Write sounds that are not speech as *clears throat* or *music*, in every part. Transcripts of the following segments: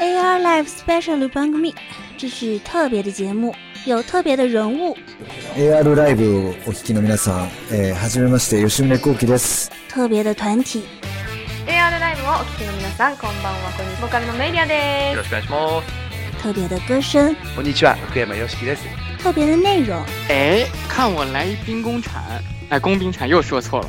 AR Live Special 番組这是特别的节目，有特别的人物。AR ライブをお聞きの皆さん、えー、はじめまして吉宗幸喜です。特别的团体， AR ライブをお聞きの皆さん、こんばんは。こんにちは。ボーカルのメイリアでよろしくお願いします。特别的歌声，こんにちは、福山よしきです。特别的内容。哎，看我来一兵工铲，哎，工兵铲又说错了。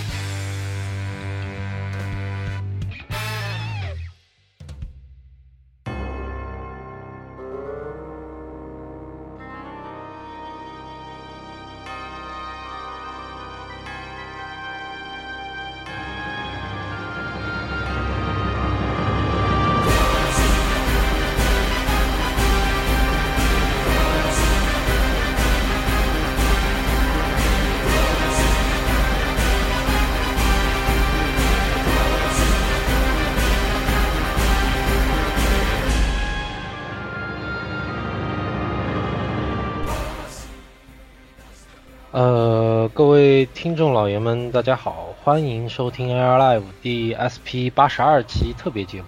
听众老爷们，大家好，欢迎收听 Air Live 第 SP 八十二期特别节目。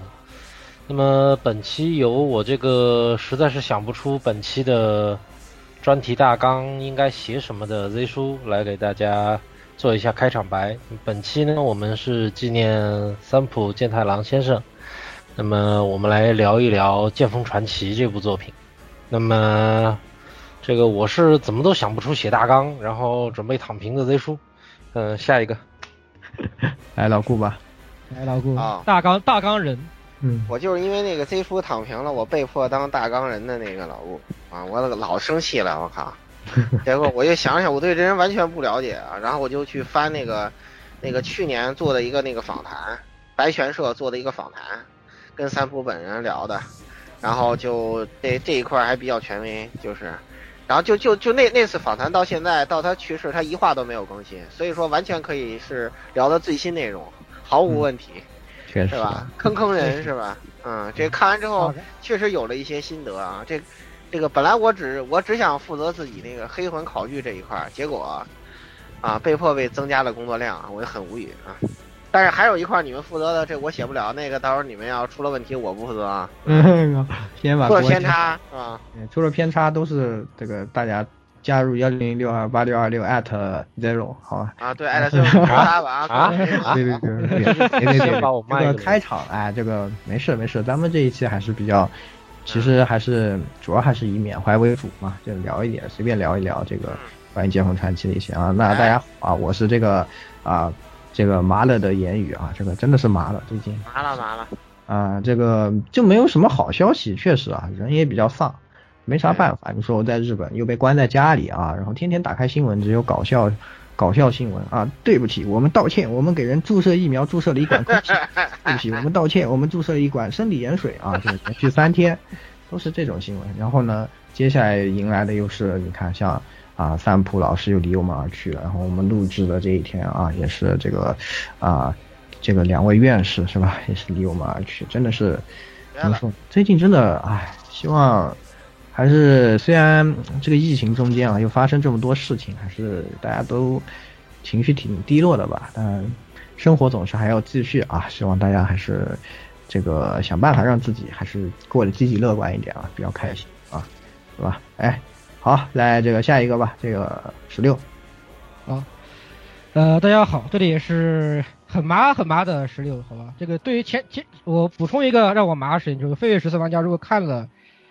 那么本期由我这个实在是想不出本期的专题大纲应该写什么的 Z 叔来给大家做一下开场白。本期呢，我们是纪念三浦健太郎先生。那么我们来聊一聊《剑锋传奇》这部作品。那么。这个我是怎么都想不出写大纲，然后准备躺平的 Z 叔。嗯，下一个，*laughs* 来老顾吧，来老顾啊，大纲大纲人。嗯，我就是因为那个 Z 叔躺平了，我被迫当大纲人的那个老顾啊，我老生气了，我靠！*laughs* 结果我就想想，我对这人完全不了解啊，然后我就去翻那个那个去年做的一个那个访谈，白泉社做的一个访谈，跟三浦本人聊的，然后就这这一块还比较权威，就是。然后就就就那那次访谈到现在到他去世，他一话都没有更新，所以说完全可以是聊的最新内容，毫无问题，确实是吧？坑坑人是吧？嗯，这看完之后确实有了一些心得啊。这这个本来我只我只想负责自己那个黑魂考据这一块，结果啊被迫被增加了工作量，我就很无语啊。但是还有一块你们负责的，这我写不了，那个到时候你们要出了问题，我不负责啊。*laughs* 嗯，先把出了偏差是吧？出了偏差都是这个大家加入幺零零六二八六二六 at zero 好吧？*laughs* 啊，对，艾特 zero 他吧啊，对对对对对对对，把我这个开场哎，这个没事没事，咱们这一期还是比较，其实还是主要还是以缅怀为主嘛，就聊一点，随便聊一聊这个关于剑锋传奇的一些啊。那大家好啊，我是这个啊。这个麻了的言语啊，这个真的是麻了，最近麻了麻了啊，这个就没有什么好消息，确实啊，人也比较丧，没啥办法。你说我在日本又被关在家里啊，然后天天打开新闻只有搞笑搞笑新闻啊，对不起，我们道歉，我们给人注射疫苗注射了一管空气，*laughs* 对不起，我们道歉，我们注射了一管生理盐水啊，就连续三天都是这种新闻。然后呢，接下来迎来的又是你看像。啊，三浦老师又离我们而去了。然后我们录制的这一天啊，也是这个啊，这个两位院士是吧，也是离我们而去，真的是怎么说？最近真的唉，希望还是虽然这个疫情中间啊又发生这么多事情，还是大家都情绪挺低落的吧。但生活总是还要继续啊，希望大家还是这个想办法让自己还是过得积极乐观一点啊，比较开心啊，是吧？哎。好，来这个下一个吧，这个十六。啊，呃，大家好，这里也是很麻很麻的十六，好吧？这个对于前前，我补充一个让我麻的事情，就是《飞跃十四玩家》如果看了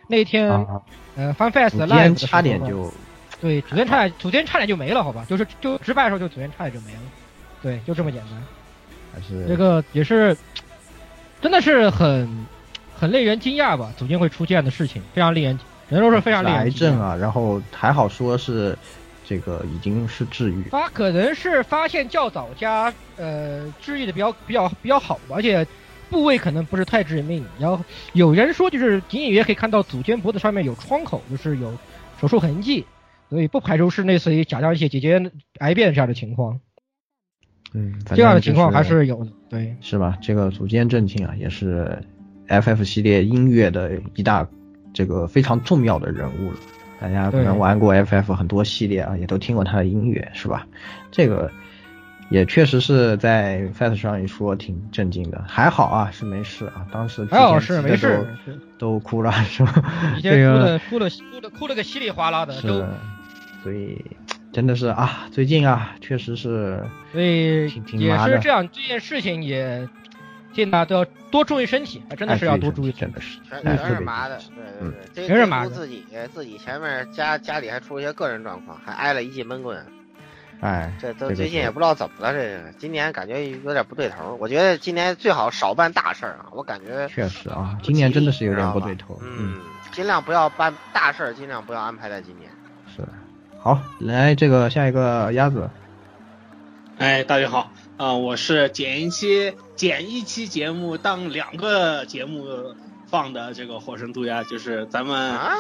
那一天，啊、呃，FanFest Live 差点就，对，昨天差点，昨天差点就没了，好吧？就是就直白的时候，就昨天差点就没了，对，就这么简单。还是这个也是，真的是很很令人惊讶吧？组间会出现的事情，非常令人。人都是非常厉害癌症啊，然后还好说是这个已经是治愈，发可能是发现较早加呃治愈的比较比较比较好，而且部位可能不是太致命。然后有人说，就是隐隐约可以看到左肩脖子上面有创口，就是有手术痕迹，所以不排除是类似于甲状腺结节癌变这样的情况。嗯，反这样的情况还是有的，对，是吧？这个组间正庆啊，也是 FF 系列音乐的一大这个非常重要的人物了。大家可能玩过 FF 很多系列啊，也都听过他的音乐，是吧？这个也确实是在 FES 上一说挺震惊的，还好啊，是没事啊。当时还好是没事都哭了，是吧？以这前哭个的哭的哭的哭了个稀里哗啦的，都，所以真的是啊，最近啊，确实是所以也是这样，这件事情也建议大家都要多注意身体，真的是要多注意，真的是全是麻的，对对对，全是麻的自己自己前面家家里还出了一些个人状况，还挨了一记闷棍，哎，这都最近也不知道怎么了，这个今年感觉有点不对头。我觉得今年最好少办大事儿啊，我感觉确实啊，今年真的是有点不对头。嗯，尽量不要办大事儿，尽量不要安排在今年。是。好，来这个下一个鸭子，哎，大家好啊、我是剪一期剪一期节目当两个节目放的这个火神渡鸦，就是咱们、啊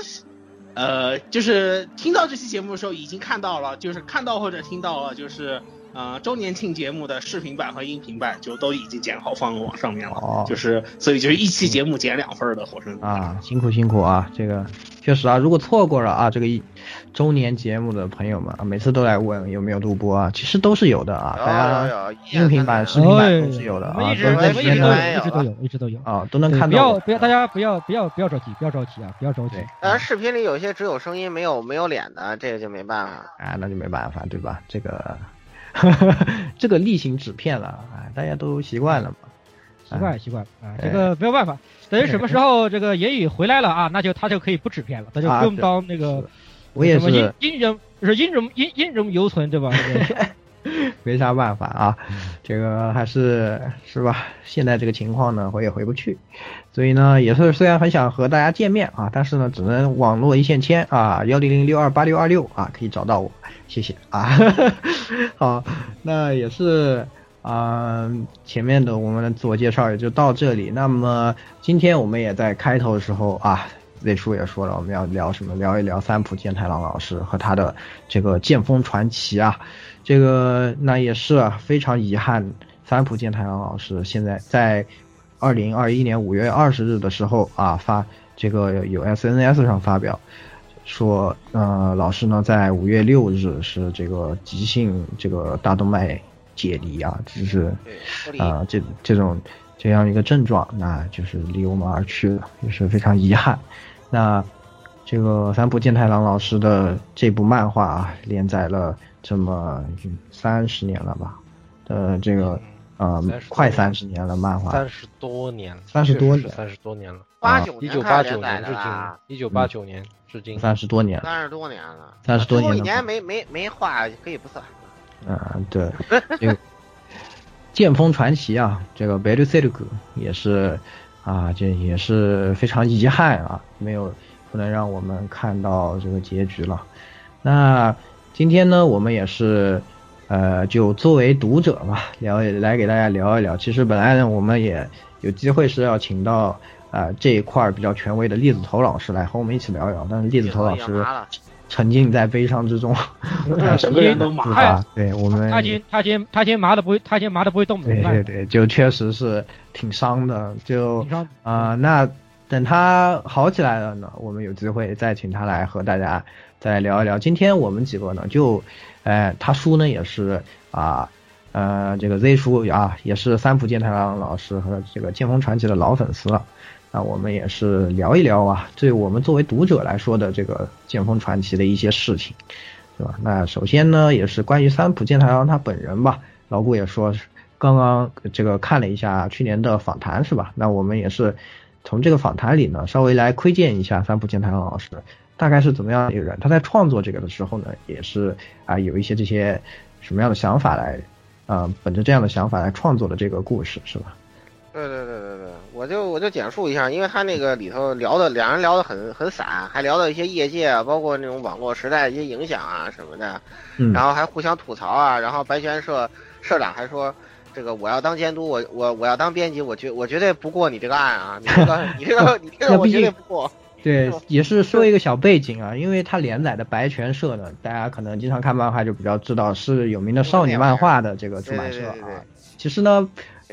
呃，就是听到这期节目的时候已经看到了，就是看到或者听到了，就是呃周年庆节目的视频版和音频版就都已经剪好放网上面了，哦就是所以就是一期节目剪两份的火神。啊，辛苦辛苦啊！这个确实啊，如果错过了啊这个一周年节目的朋友们啊，每次都来问有没有录播啊，其实都是有的啊，大家音频版、视频版都是有的啊，都我们一直都有，一直都有，一直都有啊，都能看到不要。不要大家不要不要不要着急，不要着急啊，不要着急。当然视频里有些只有声音没有没有脸的，这个就没办法。啊，那就没办法，对吧？这个 *laughs* 这个例行纸片了，啊，大家都习惯了嘛。习惯习惯啊，哎这个没有办法。等于什么时候这个言语回来了啊，那就他就可以不纸片了，他就不用当那个我也是阴人是阴人阴阴人犹存对吧？这 *laughs* 个没啥办法啊，这个还是是吧？现在这个情况呢，回也回不去，所以呢，也是虽然很想和大家见面啊，但是呢，只能网络一线牵啊，幺零零六二八六二六啊，可以找到我，谢谢啊。*laughs* 好，那也是啊、前面的我们的自我介绍也就到这里。那么今天我们也在开头的时候啊。魏叔也说了，我们要聊什么？聊一聊三浦健太郎老师和他的这个剑锋传奇啊，这个那也是啊，非常遗憾，三浦健太郎老师现在在二零二一年五月二十日的时候啊发这个有 SNS 上发表说，呃，老师呢在五月六日是这个急性这个大动脉解离啊，就是啊、这这种这样一个症状，那就是离我们而去了，也是非常遗憾。那这个三浦健太郎老师的这部漫画啊，连载了这么三十年了吧？呃，这个呃快三十年了，漫画三十多年三十多年三十多年了，八九年一九八开始连载九年至今一九八九年至今，三十多年了。三十多年了，三十多年了一年没没没画可以不算。嗯，对，*laughs* 这个剑锋传奇啊，这个 b e l s e l k 也是啊，这也是非常遗憾啊，没有不能让我们看到这个结局了。那今天呢，我们也是呃，就作为读者吧，聊来给大家聊一聊。其实本来呢，我们也有机会是要请到啊、这一块比较权威的栗子头老师来和我们一起聊一聊，但是栗子头老师沉浸在悲伤之中，*laughs* 整个人都麻了？对我们他先他先他先麻的不会他先麻的不会动，对对对，就确实是挺伤的，就啊、那等他好起来了呢，我们有机会再请他来和大家再聊一聊。今天我们几个呢，就，呃，他叔呢也是啊，呃，这个 Z 叔啊，也是三浦健太郎老师和这个剑锋传奇的老粉丝了。那我们也是聊一聊啊，对我们作为读者来说的这个剑锋传奇的一些事情，对吧？那首先呢，也是关于三浦健太郎他本人吧，老顾也说，刚刚这个看了一下去年的访谈是吧？那我们也是从这个访谈里呢，稍微来窥见一下三浦健太郎老师大概是怎么样一个人。他在创作这个的时候呢，也是啊、有一些这些什么样的想法来，啊、本着这样的想法来创作的这个故事是吧？对对对对对，我就我就简述一下，因为他那个里头聊的两人聊的很很散，还聊到一些业界啊，包括那种网络时代一些影响啊什么的，嗯然后还互相吐槽啊，然后白泉社社长还说，这个我要当监督，我我我要当编辑，我绝我绝对不过你这个案啊！你这个你这个你这个 *laughs* 我绝对不过。*laughs* 对，也是说一个小背景啊，因为他连载的白泉社呢，大家可能经常看漫画就比较知道，是有名的少女漫画的这个出版社啊。其实呢，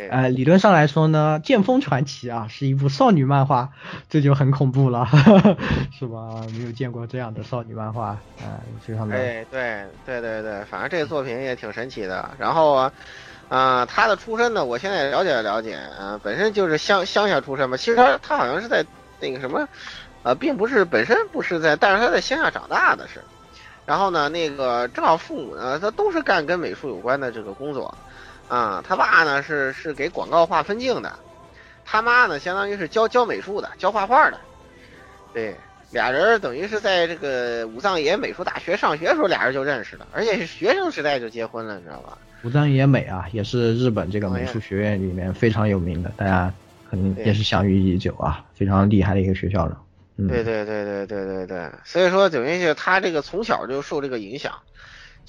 呃，理论上来说呢，《剑锋传奇》啊是一部少女漫画，这就很恐怖了，*laughs* 是吧？没有见过这样的少女漫画，啊，非常的。哎对对对对，反正这个作品也挺神奇的。然后啊，啊，他的出身呢，我现在了解了解，啊，本身就是乡乡下出身嘛。其实他他好像是在那个什么。呃，并不是本身不是在，但是他在乡下长大的是，然后呢，那个正好父母呢，他都是干跟美术有关的这个工作，啊，他爸呢是是给广告画分镜的，他妈呢相当于是教教美术的，教画画的，对，俩人等于是在这个武藏野美术大学上学的时候，俩人就认识了，而且是学生时代就结婚了，你知道吧？武藏野美啊，也是日本这个美术学院里面非常有名的，大家肯定也是享誉已久啊，非常厉害的一个学校了。对对对对对对对，所以说等于是他这个从小就受这个影响，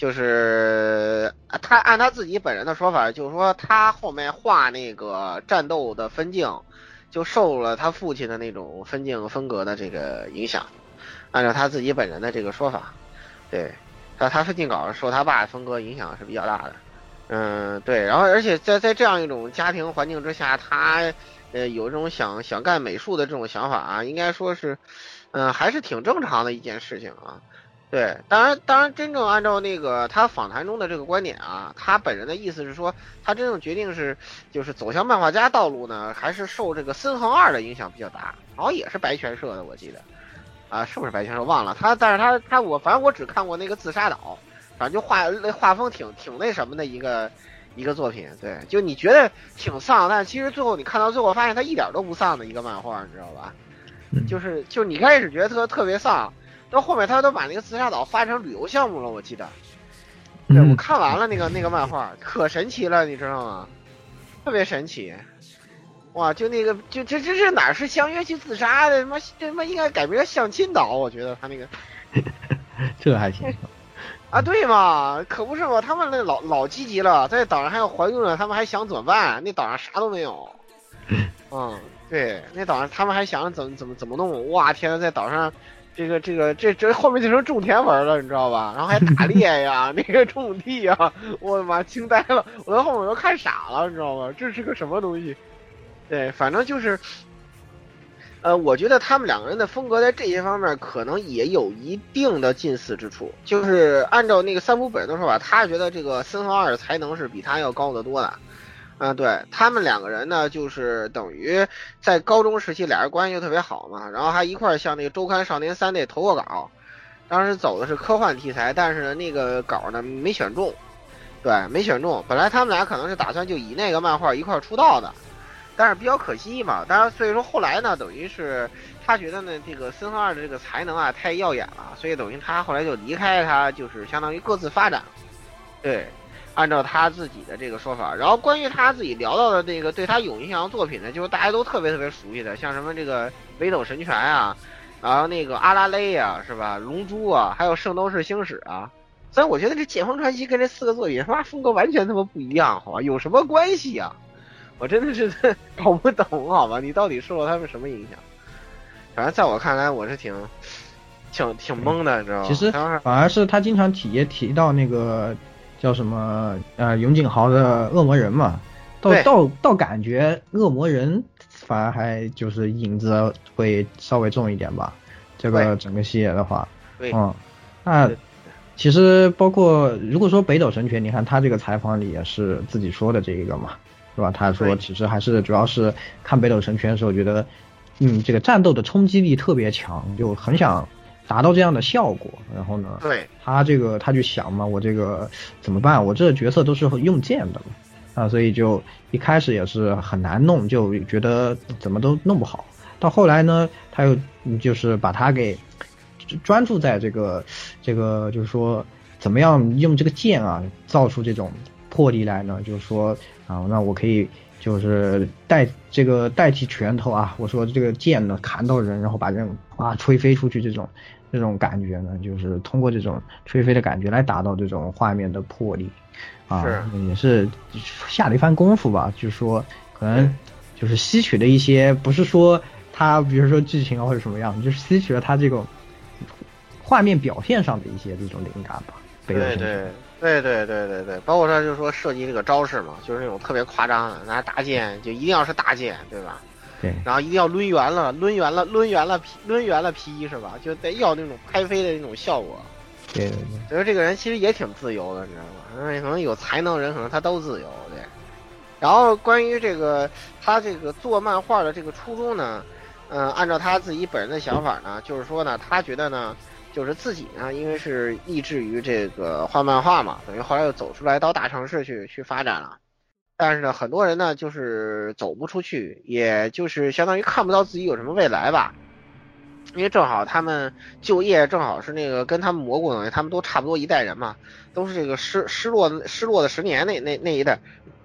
就是他按他自己本人的说法，就是说他后面画那个战斗的分镜，就受了他父亲的那种分镜风格的这个影响。按照他自己本人的这个说法，对，他他分镜稿受他爸风格影响是比较大的。嗯，对，然后而且在在这样一种家庭环境之下，他。呃，有这种想想干美术的这种想法啊，应该说是，嗯，还是挺正常的一件事情啊。对，当然，当然，真正按照那个他访谈中的这个观点啊，他本人的意思是说，他真正决定是就是走向漫画家道路呢，还是受这个森恒二的影响比较大，好像也是白泉社的，我记得，啊，是不是白泉社忘了？他，但是他他我反正我只看过那个自杀岛，反正就画那画风挺挺那什么的一个。一个作品，对，就你觉得挺丧，但其实最后你看到最后发现他一点都不丧的一个漫画，你知道吧？就是就你开始觉得特特别丧，到后面他都把那个自杀岛发成旅游项目了，我记得。对，我看完了那个那个漫画，可神奇了，你知道吗？特别神奇，哇！就那个，就这这这哪是相约去自杀的？他妈这他妈应该改名叫相亲岛，我觉得他那个。*laughs* 这还行。*laughs* 啊，对嘛，可不是嘛，他们那老老积极了，在岛上还要怀孕了，他们还想怎么办？那岛上啥都没有。*laughs* 嗯，对，那岛上他们还想怎么怎么怎么弄？哇，天呐，在岛上，这个这个这这后面就成种田文了，你知道吧？然后还打猎呀，*laughs* 那个种地呀，我的妈，惊呆了！我在后面都看傻了，你知道吗？这是个什么东西？对，反正就是。呃，我觉得他们两个人的风格在这些方面可能也有一定的近似之处。就是按照那个三浦本人的说法，他觉得这个森和二的才能是比他要高得多的。啊，对他们两个人呢，就是等于在高中时期俩人关系就特别好嘛，然后还一块儿向那个周刊少年三那投过稿，当时走的是科幻题材，但是呢那个稿呢没选中，对，没选中。本来他们俩可能是打算就以那个漫画一块儿出道的。但是比较可惜嘛，当然，所以说后来呢，等于是他觉得呢，这个森和二的这个才能啊太耀眼了，所以等于他后来就离开他，就是相当于各自发展。对，按照他自己的这个说法，然后关于他自己聊到的那个对他有影响的作品呢，就是大家都特别特别熟悉的，像什么这个北斗神拳啊，然后那个阿拉蕾啊，是吧？龙珠啊，还有圣斗士星矢啊。所以我觉得这剑锋传奇跟这四个作品他妈风格完全他妈不一样，好吧？有什么关系啊？我真的是搞不懂，好吧？你到底受了他们什么影响？反正在我看来，我是挺挺挺懵的，你知道吗？其实反而是他经常提也提到那个叫什么呃永井豪的恶魔人嘛，倒倒倒感觉恶魔人反而还就是影子会稍微重一点吧。这个整个系列的话，嗯，那其实包括如果说北斗神拳，你看他这个采访里也是自己说的这一个嘛。是吧？他说，其实还是主要是看北斗神拳的时候，觉得，嗯，这个战斗的冲击力特别强，就很想达到这样的效果。然后呢，对，他这个他就想嘛，我这个怎么办？我这个角色都是用剑的嘛，啊，所以就一开始也是很难弄，就觉得怎么都弄不好。到后来呢，他又就是把他给专注在这个这个，就是说怎么样用这个剑啊，造出这种。魄力来呢，就是说啊，那我可以就是代这个代替拳头啊，我说这个剑呢砍到人，然后把人啊吹飞出去这种，这种感觉呢，就是通过这种吹飞的感觉来达到这种画面的魄力，啊，是也是下了一番功夫吧。就是说，可能就是吸取了一些，不是说他比如说剧情啊或者什么样，就是吸取了他这种画面表现上的一些这种灵感吧。对对对对对对对，包括他就说设计这个招式嘛，就是那种特别夸张的，拿大剑就一定要是大剑，对吧？对，然后一定要抡圆了，抡圆了，抡圆了劈，抡圆了劈是吧？就得要那种拍飞的那种效果。对对对，所以说这个人其实也挺自由的，你知道吗？嗯，可能有才能人，可能他都自由，对。然后关于这个他这个做漫画的这个初衷呢，嗯、按照他自己本人的想法呢，就是说呢，他觉得呢，就是自己呢，因为是立志于这个画漫画嘛，等于后来又走出来到大城市去去发展了。但是呢，很多人呢就是走不出去，也就是相当于看不到自己有什么未来吧。因为正好他们就业正好是那个跟他们蘑菇呢，他们都差不多一代人嘛，都是这个失失落的失落的十年那那那一代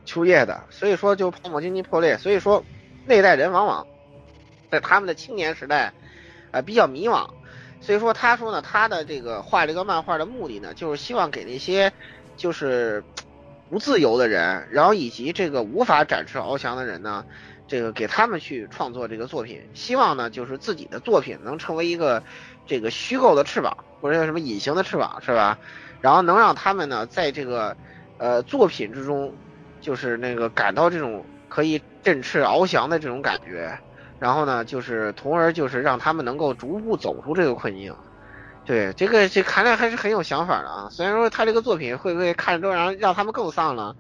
就业的，所以说就泡沫经济破裂，所以说那一代人往往在他们的青年时代，呃比较迷茫，所以说他说呢，他的这个画这个漫画的目的呢，就是希望给那些就是不自由的人，然后以及这个无法展翅翱翔的人呢，这个给他们去创作这个作品，希望呢就是自己的作品能成为一个这个虚构的翅膀，或者叫什么隐形的翅膀，是吧？然后能让他们呢在这个呃作品之中，就是那个感到这种可以振翅翱翔的这种感觉，然后呢就是从而就是让他们能够逐步走出这个困境。对，这个这看来还是很有想法的啊。虽然说他这个作品会不会看着都让让他们更丧了，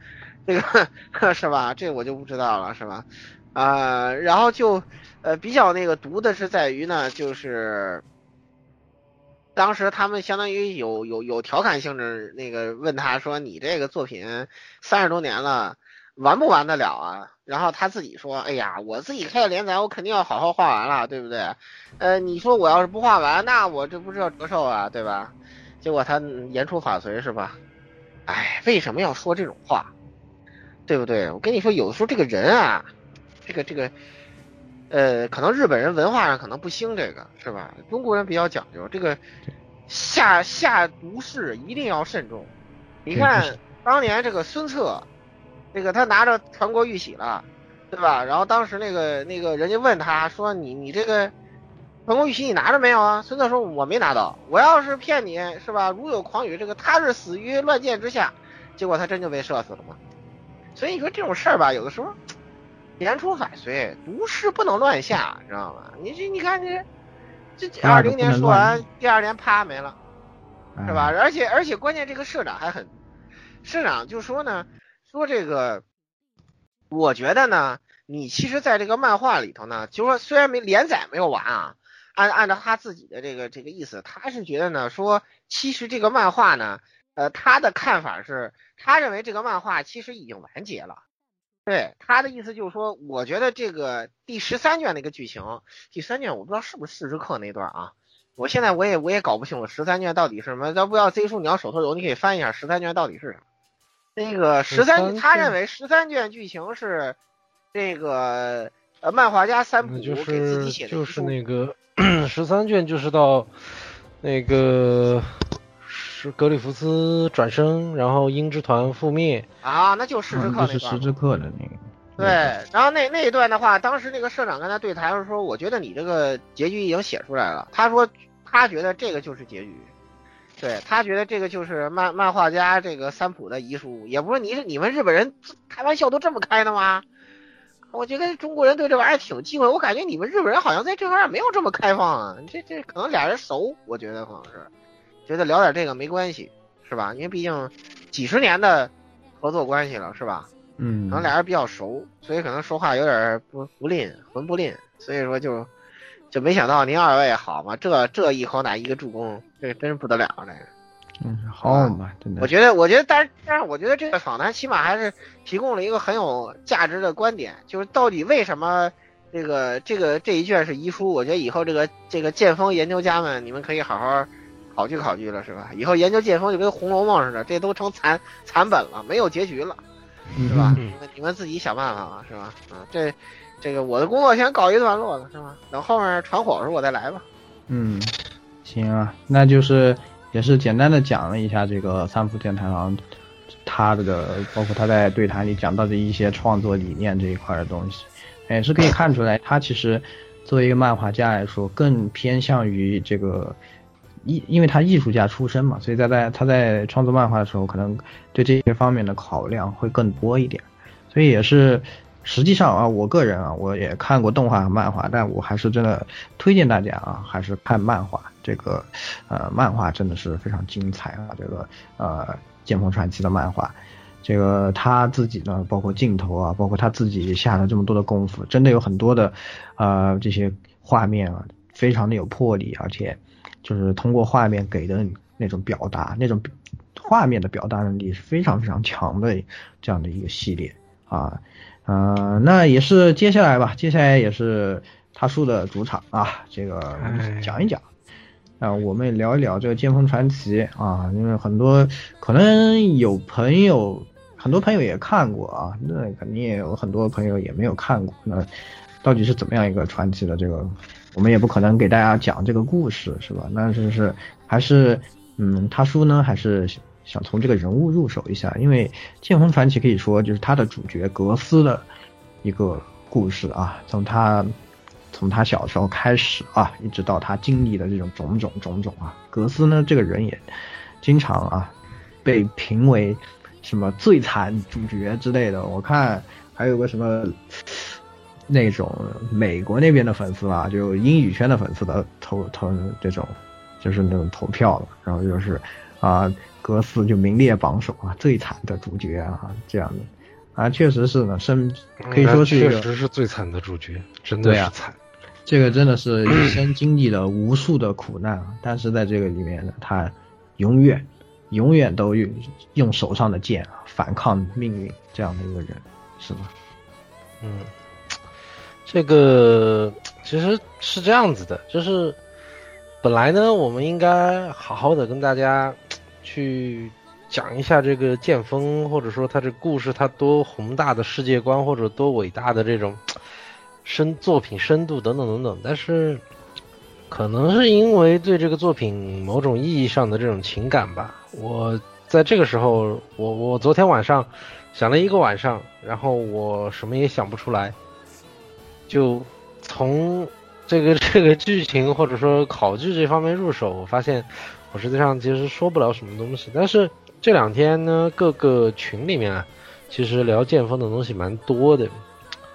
这个 *laughs* 是吧？这我就不知道了，是吧？啊、然后就呃比较那个毒的是在于呢，就是当时他们相当于有有有调侃性质，那个问他说：“你这个作品三十多年了，完不完得了啊？”然后他自己说：“哎呀，我自己开的连载，我肯定要好好画完了，对不对？呃，你说我要是不画完，那我这不是要折寿啊，对吧？”结果他言出法随，是吧？哎，为什么要说这种话？对不对？我跟你说，有的时候这个人啊，这个这个，呃，可能日本人文化上可能不兴这个，是吧？中国人比较讲究这个下下毒誓一定要慎重。你看当年这个孙策，这个他拿着传国玉玺了，对吧？然后当时那个那个人家问他说：“你你这个传国玉玺你拿着没有啊？”孙策说：“我没拿到。我要是骗你，是吧？如有狂语，这个他是死于乱箭之下。”结果他真就被射死了嘛。所以你说这种事儿吧，有的时候言出法随，毒誓不能乱下，你知道吗？你这你看这这第二零年说完，第二年啪没了。是吧？哎而且而且关键这个社长还很，社长就说呢，说这个，我觉得呢，你其实在这个漫画里头呢，就说虽然没连载没有完啊，按按照他自己的这个这个意思，他是觉得呢，说其实这个漫画呢，呃，他的看法是，他认为这个漫画其实已经完结了。对他的意思就是说，我觉得这个第十三卷那个剧情，第三卷我不知道是不是四十课那段啊，我现在我也我也搞不清楚十三卷到底是什么。要不要 Z 叔你要手头有，你可以翻一下十三卷到底是什么。那个十三，13他认为十三卷剧情是这个呃漫画家三浦那就给自己是写的就是遗书那个 *clears throat* 十三卷，就是到那个是格里夫斯转生，然后鹰之团覆灭。啊，那就是十之刻那段。就是十之刻的那个。对，然后那那一段的话，当时那个社长跟他对台的时候说，我觉得你这个结局已经写出来了。他说他觉得这个就是结局，对他觉得这个就是漫漫画家这个三浦的遗书，也不是你你们日本人开玩笑都这么开的吗？我觉得中国人对这玩意儿挺忌讳，我感觉你们日本人好像在这方面没有这么开放啊。这这可能俩人熟，我觉得可能是觉得聊点这个没关系，是吧？因为毕竟几十年的合作关系了，是吧？嗯可能俩人比较熟，所以可能说话有点不不吝，魂不吝，所以说就就没想到您二位好嘛，这这一口奶一个助攻，这真是不得了，这个。嗯，好嘛，真的。我觉得，我觉得，但是但是，我觉得这个访谈起码还是提供了一个很有价值的观点，就是到底为什么这个这个这一卷是遗书？我觉得以后这个这个剑锋研究家们，你们可以好好考据考据了，是吧？以后研究剑锋就跟《红楼梦》似的，这都成残残本了，没有结局了。是吧？嗯你们你们自己想办法吧，是吧？啊，这这个我的工作先告一段落了，是吗？等后面传火的时候我再来吧。嗯，行啊，那就是也是简单的讲了一下这个三浦健太郎他的，包括他在对谈里讲到的一些创作理念这一块的东西，也是可以看出来，他其实作为一个漫画家来说，更偏向于这个艺，因为他艺术家出身嘛，所以在在他在创作漫画的时候，可能对这些方面的考量会更多一点，所以也是。实际上啊，我个人啊，我也看过动画和漫画，但我还是真的推荐大家啊，还是看漫画。这个，呃，漫画真的是非常精彩啊。这个，呃，《剑锋传奇》的漫画，这个他自己呢，包括镜头啊，包括他自己下了这么多的功夫，真的有很多的，呃，这些画面啊，非常的有魄力，而且就是通过画面给的那种表达，那种画面的表达能力是非常非常强的这样的一个系列啊。呃，那也是接下来吧，接下来也是他叔的主场啊，这个讲一讲，啊，我们聊一聊这个《剑锋传奇》啊，因为很多可能有朋友，很多朋友也看过啊，那肯定也有很多朋友也没有看过，那到底是怎么样一个传奇的这个，我们也不可能给大家讲这个故事，是吧？那就是还是，嗯，他叔呢还是。想从这个人物入手一下，因为《剑魂传奇》可以说就是他的主角格斯的一个故事啊，从他从他小时候开始啊，一直到他经历的这种种种种种啊，格斯呢这个人也经常啊被评为什么最惨主角之类的。我看还有个什么那种美国那边的粉丝啊，就英语圈的粉丝的投投这种就是那种投票了，然后就是啊。格斯就名列榜首啊，最惨的主角啊，这样的啊，确实是呢，生可以说是确实是最惨的主角，真的是惨。这个真的是一生经历了无数的苦难啊，但是在这个里面呢，他永远永远都用用手上的剑啊反抗命运，这样的一个人，是吗？嗯，这个其实是这样子的，就是本来呢，我们应该好好的跟大家。去讲一下这个剑锋，或者说他这故事，他多宏大的世界观，或者多伟大的这种深作品深度等等等等。但是，可能是因为对这个作品某种意义上的这种情感吧，我在这个时候，我我昨天晚上想了一个晚上，然后我什么也想不出来，就从这个这个剧情或者说考据这方面入手，我发现。我实际上其实说不了什么东西，但是这两天呢，各个群里面啊，其实聊剑锋的东西蛮多的。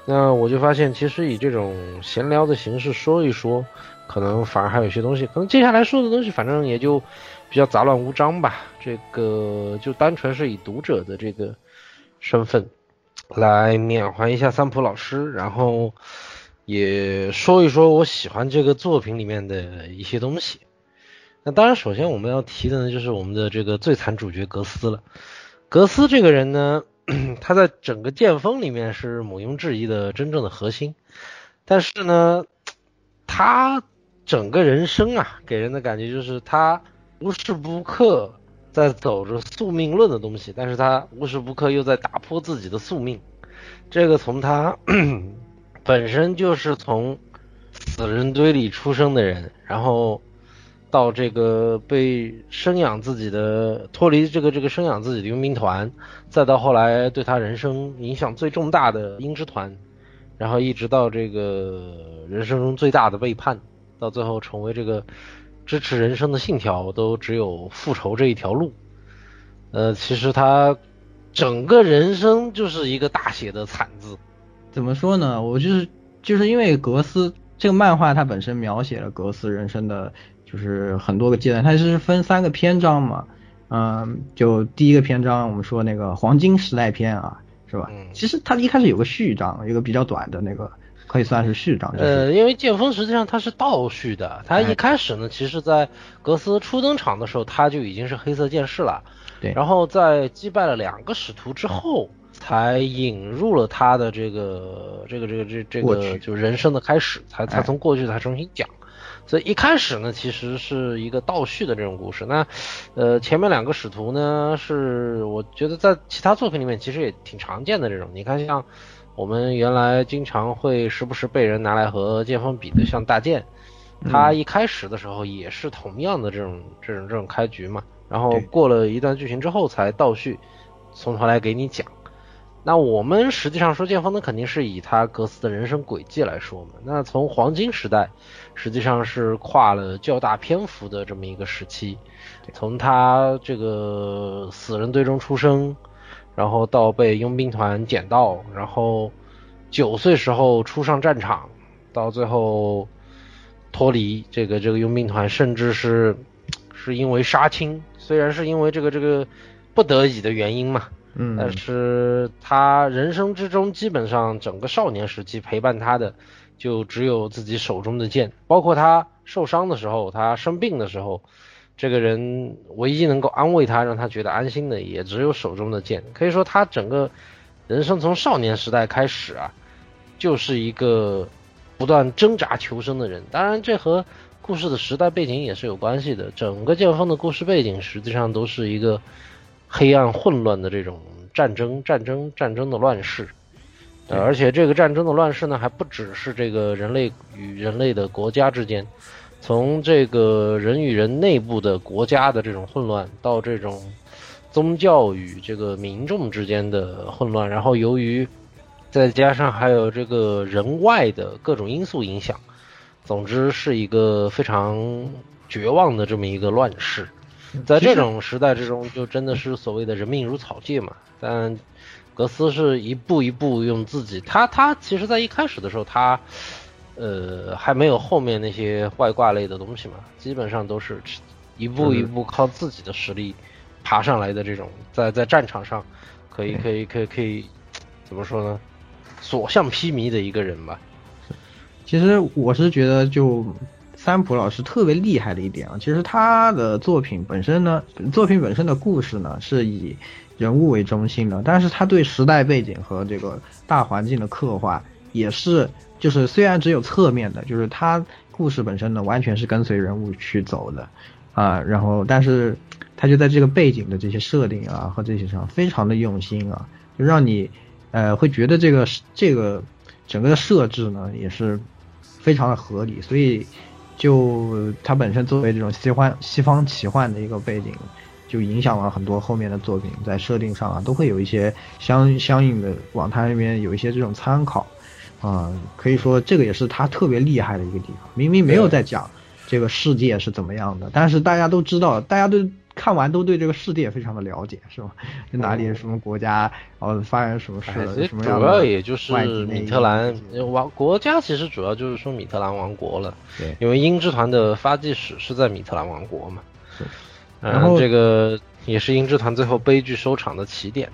那我就发现，其实以这种闲聊的形式说一说，可能反而还有一些东西。可能接下来说的东西，反正也就比较杂乱无章吧。这个就单纯是以读者的这个身份来缅怀一下三浦老师，然后也说一说我喜欢这个作品里面的一些东西。那当然，首先我们要提的呢，就是我们的这个最惨主角格斯了。格斯这个人呢，*clears throat* 他在整个剑锋里面是毋庸置疑的真正的核心，但是呢，他整个人生啊，给人的感觉就是他无时不刻在走着宿命论的东西，但是他无时不刻又在打破自己的宿命。这个从他 *clears throat* 本身就是从死人堆里出生的人，然后。到这个被生养自己的脱离这个这个生养自己的佣兵团，再到后来对他人生影响最重大的鹰之团，然后一直到这个人生中最大的背叛，到最后成为这个支持人生的信条都只有复仇这一条路。呃，其实他整个人生就是一个大写的惨字。怎么说呢？我就是就是因为格斯这个漫画，它本身描写了格斯人生的。就是很多个阶段，它是分三个篇章嘛，嗯，就第一个篇章我们说那个黄金时代篇啊，是吧？嗯，其实它一开始有个序章，有个比较短的那个，可以算是序章。呃，因为剑锋实际上它是倒叙的，它一开始呢，其实在格斯初登场的时候，他就已经是黑色剑士了，对。然后在击败了两个使徒之后，才引入了他的这个这个这个这这个就人生的开始，才才从过去才重新讲。所以一开始呢，其实是一个倒叙的这种故事。那，呃，前面两个使徒呢，是我觉得在其他作品里面其实也挺常见的这种。你看，像我们原来经常会时不时被人拿来和剑锋比的，像大剑，他一开始的时候也是同样的这种这种这种开局嘛，然后过了一段剧情之后才倒叙，从头来给你讲。那我们实际上说剑锋呢，肯定是以他格斯的人生轨迹来说嘛。那从黄金时代，实际上是跨了较大篇幅的这么一个时期，从他这个死人堆中出生，然后到被佣兵团捡到，然后九岁时候初上战场，到最后脱离这个这个佣兵团，甚至是是因为杀青，虽然是因为这个这个不得已的原因嘛。嗯，但是他人生之中基本上整个少年时期陪伴他的，就只有自己手中的剑，包括他受伤的时候，他生病的时候，这个人唯一能够安慰他，让他觉得安心的，也只有手中的剑。可以说他整个人生从少年时代开始啊，就是一个不断挣扎求生的人。当然，这和故事的时代背景也是有关系的。整个剑锋的故事背景实际上都是一个。黑暗混乱的这种战争，战争，战争的乱世，呃，而且这个战争的乱世呢，还不只是这个人类与人类的国家之间，从这个人与人内部的国家的这种混乱，到这种宗教与这个民众之间的混乱，然后由于再加上还有这个人外的各种因素影响，总之是一个非常绝望的这么一个乱世。在这种时代之中，就真的是所谓的人命如草芥嘛。但格斯是一步一步用自己，他他其实在一开始的时候，他呃还没有后面那些外挂类的东西嘛，基本上都是一步一步靠自己的实力爬上来的这种，在在战场上可以可以可以可以怎么说呢？所向披靡的一个人吧。其实我是觉得就。三浦老师特别厉害的一点啊，其实他的作品本身呢，作品本身的故事呢是以人物为中心的，但是他对时代背景和这个大环境的刻画也是，就是虽然只有侧面的，就是他故事本身呢完全是跟随人物去走的，啊，然后但是他就在这个背景的这些设定啊和这些上非常的用心啊，就让你呃会觉得这个这个整个的设置呢也是非常的合理，所以。就它本身作为这种西幻西方奇幻的一个背景，就影响了很多后面的作品，在设定上啊，都会有一些相相应的往它那边有一些这种参考，啊，可以说这个也是他特别厉害的一个地方。明明没有在讲这个世界是怎么样的，但是大家都知道，大家都。看完都对这个世界非常的了解，是吗？哪里什么国家，然后发生什么事了？什么主要也就是米特兰王国家，其实主要就是说米特兰王国了。对，因为鹰之团的发迹史是在米特兰王国嘛。是。然后这个也是鹰之团最后悲剧收场的起点。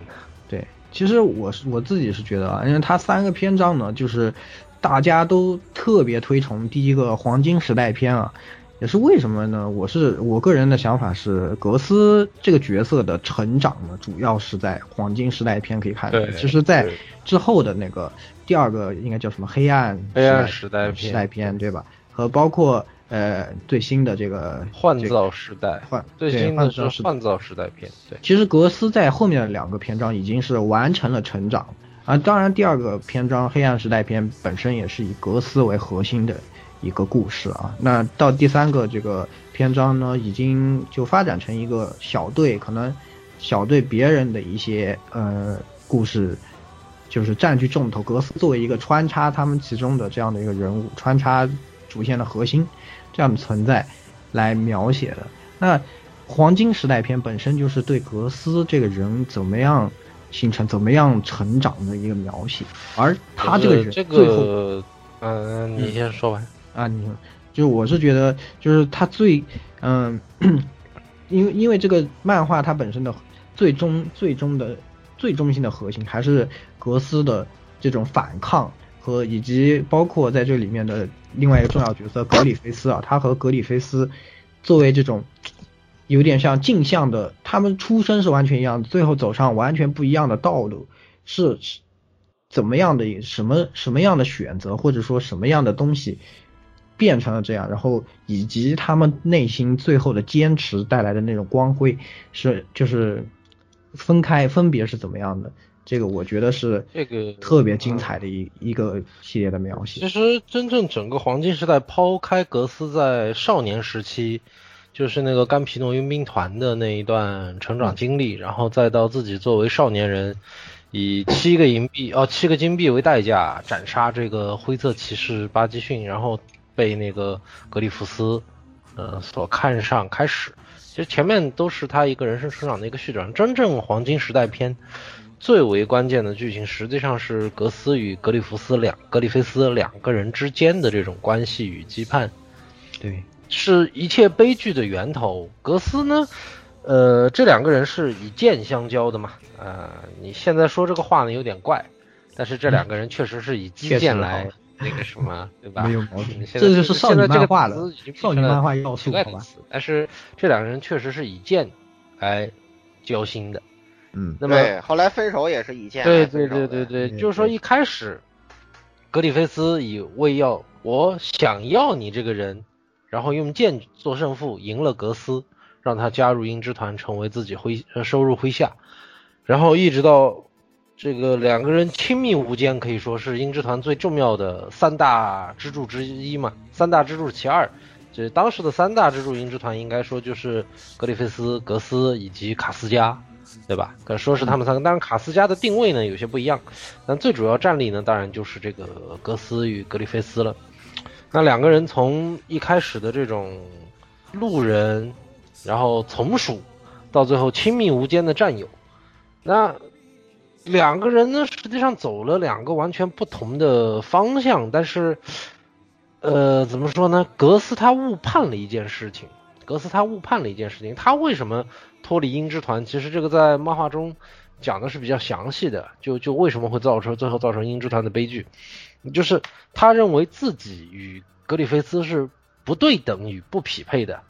对，其实我是我自己是觉得啊，因为它三个篇章呢，就是大家都特别推崇第一个黄金时代篇啊。也是为什么呢？我是我个人的想法是，格斯这个角色的成长呢，主要是在黄金时代篇可以看到。其实，在之后的那个第二个应该叫什么黑暗黑暗时代时代篇，对吧？和包括呃最新的这个换造时代换最新的是换造时代篇。对，其实格斯在后面的两个篇章已经是完成了成长啊。当然，第二个篇章黑暗时代篇本身也是以格斯为核心的。一个故事啊，那到第三个这个篇章呢，已经就发展成一个小队，可能小队别人的一些呃故事，就是占据重头。格斯作为一个穿插他们其中的这样的一个人物，穿插主线的核心这样的存在来描写的。那黄金时代篇本身就是对格斯这个人怎么样形成、怎么样成长的一个描写，而他这个人最后，嗯，你先说完。啊，你就我是觉得，就是他最，嗯，因为因为这个漫画它本身的最终最终的最中心的核心还是格斯的这种反抗和以及包括在这里面的另外一个重要角色格里菲斯啊，他和格里菲斯作为这种有点像镜像的，他们出生是完全一样的，最后走上完全不一样的道路，是怎么样的什么什么样的选择，或者说什么样的东西。变成了这样，然后以及他们内心最后的坚持带来的那种光辉，是就是分开分别是怎么样的？这个我觉得是这个特别精彩的一一个系列的描写。其实真正整个黄金时代抛开格斯在少年时期，就是那个甘皮诺佣兵团的那一段成长经历，然后再到自己作为少年人，以七个银币哦七个金币为代价斩杀这个灰色骑士巴基逊，然后被那个格里夫斯呃所看上开始。其实前面都是他一个人生成长的一个序章，真正黄金时代篇最为关键的剧情，实际上是格斯与格里夫斯两格里菲斯两个人之间的这种关系与羁绊，对，是一切悲剧的源头。格斯呢，呃，这两个人是以剑相交的嘛，呃，你现在说这个话呢有点怪，但是这两个人确实是以击剑来 *laughs* 那个什么，对吧？没有毛病，这就是少女漫画的少女漫画要素，好吧？但是这两个人确实是以剑来交心的。嗯，那么对，后来分手也是以剑。对对对对对，就是说一开始，格里菲斯以为要我想要你这个人，然后用剑做胜负，赢了格斯，让他加入鹰之团，成为自己麾收入麾下，然后一直到。这个两个人亲密无间，可以说是鹰之团最重要的三大支柱之一嘛。三大支柱其二，这当时的三大支柱鹰之团应该说就是格里菲斯、格斯以及卡斯加，对吧？可说是他们三个。当然，卡斯加的定位呢有些不一样，但最主要战力呢，当然就是这个格斯与格里菲斯了。那两个人从一开始的这种路人，然后从属，到最后亲密无间的战友，那。两个人呢，实际上走了两个完全不同的方向，但是，呃，怎么说呢？格斯他误判了一件事情，格斯他误判了一件事情。他为什么脱离鹰之团？其实这个在漫画中讲的是比较详细的，就就为什么会造成最后造成鹰之团的悲剧，就是他认为自己与格里菲斯是不对等与不匹配的。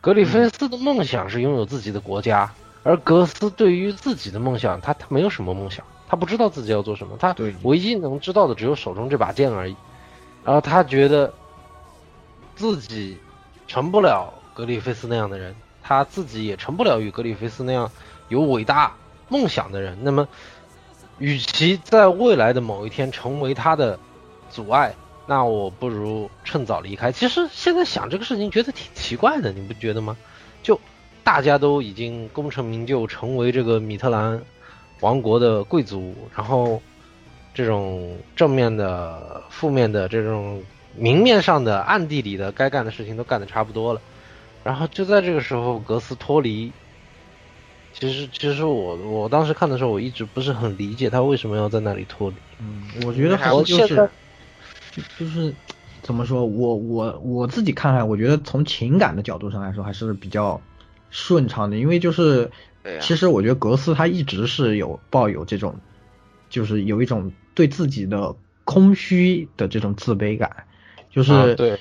格里菲斯的梦想是拥有自己的国家。而格斯对于自己的梦想，他他没有什么梦想，他不知道自己要做什么，他唯一能知道的只有手中这把剑而已。然后他觉得自己成不了格里菲斯那样的人，他自己也成不了与格里菲斯那样有伟大梦想的人。那么，与其在未来的某一天成为他的阻碍，那我不如趁早离开。其实现在想这个事情，觉得挺奇怪的，你不觉得吗？就。大家都已经功成名就，成为这个米特兰王国的贵族，然后这种正面的、负面的、这种明面上的、暗地里的该干的事情都干得差不多了，然后就在这个时候，格斯脱离。其实，其实我我当时看的时候，我一直不是很理解他为什么要在那里脱离。嗯，我觉得还是就是，就是怎么说，我我我自己看来，我觉得从情感的角度上来说，还是比较。顺畅的，因为就是，其实我觉得格斯他一直是有抱有这种，就是有一种对自己的空虚的这种自卑感，就是对，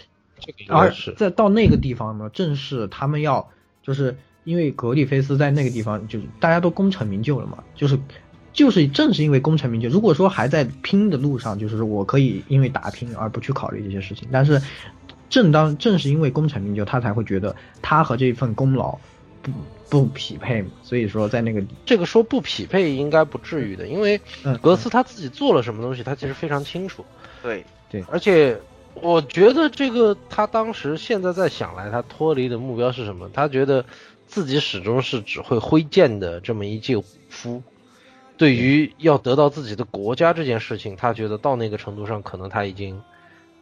而在到那个地方呢，正是他们要，就是因为格里菲斯在那个地方就是大家都功成名就了嘛，就是就是正是因为功成名就，如果说还在拼的路上，就是我可以因为打拼而不去考虑这些事情，但是正当正是因为功成名就，他才会觉得他和这份功劳。不不匹配嘛，所以说在那个这个说不匹配应该不至于的，因为格斯他自己做了什么东西，他其实非常清楚。对对，而且我觉得这个他当时现在在想来，他脱离的目标是什么？他觉得自己始终是只会挥剑的这么一介武夫，对于要得到自己的国家这件事情，他觉得到那个程度上，可能他已经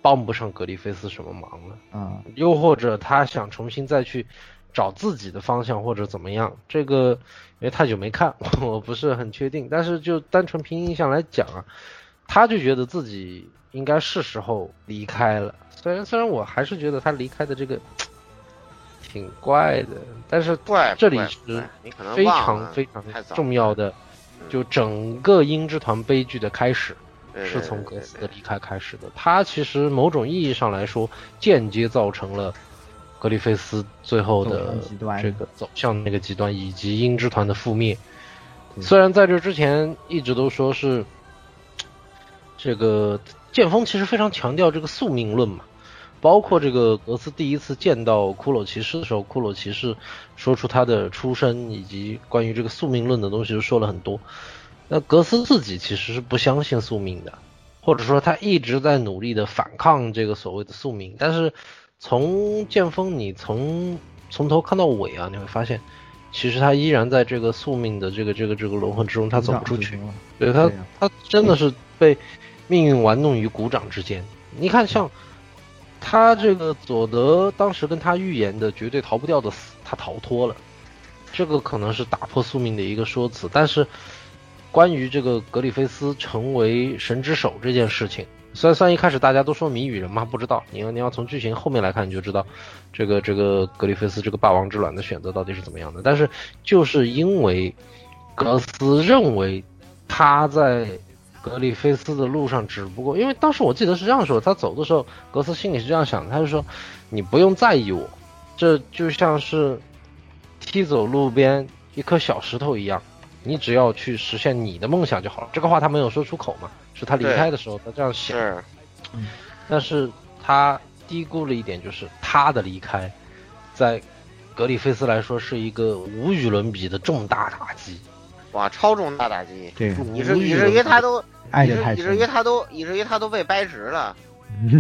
帮不上格里菲斯什么忙了。啊，又或者他想重新再去。找自己的方向或者怎么样，这个因为太久没看，*laughs* 我不是很确定。但是就单纯凭印象来讲啊，他就觉得自己应该是时候离开了。虽然虽然我还是觉得他离开的这个挺怪的，但是这里是非常非常重要的，就整个鹰之团悲剧的开始是从格斯的离开开始的。他其实某种意义上来说，间接造成了。格里菲斯最后的这个走向那个极端，以及鹰之团的覆灭。虽然在这之前一直都说是这个剑锋其实非常强调这个宿命论嘛，包括这个格斯第一次见到骷髅骑士的时候，骷髅骑士说出他的出身以及关于这个宿命论的东西，就说了很多。那格斯自己其实是不相信宿命的，或者说他一直在努力的反抗这个所谓的宿命。但是从剑锋你从从头看到尾啊，你会发现，其实他依然在这个宿命的这个这个这个轮回之中，他走不出去。对他，他真的是被命运玩弄于股掌之间。你看，像他这个佐德当时跟他预言的绝对逃不掉的死，他逃脱了，这个可能是打破宿命的一个说辞。但是关于这个格里菲斯成为神之手这件事情，虽然虽然一开始大家都说谜语人嘛，不知道，你要你要从剧情后面来看，你就知道这个这个格里菲斯这个霸王之卵的选择到底是怎么样的。但是就是因为格斯认为他在。格里菲斯的路上，只不过因为当时我记得是这样说，他走的时候，格斯心里是这样想的，他就说：“你不用在意我，这就像是踢走路边一颗小石头一样，你只要去实现你的梦想就好了。”这个话他没有说出口嘛，是他离开的时候他这样想。是，但是他低估了一点，就是他的离开，在格里菲斯来说是一个无与伦比的重大打击。哇，超重大打击！对，以至以至于他都，爱以至以至于他都，以至于他都被掰直了。*laughs*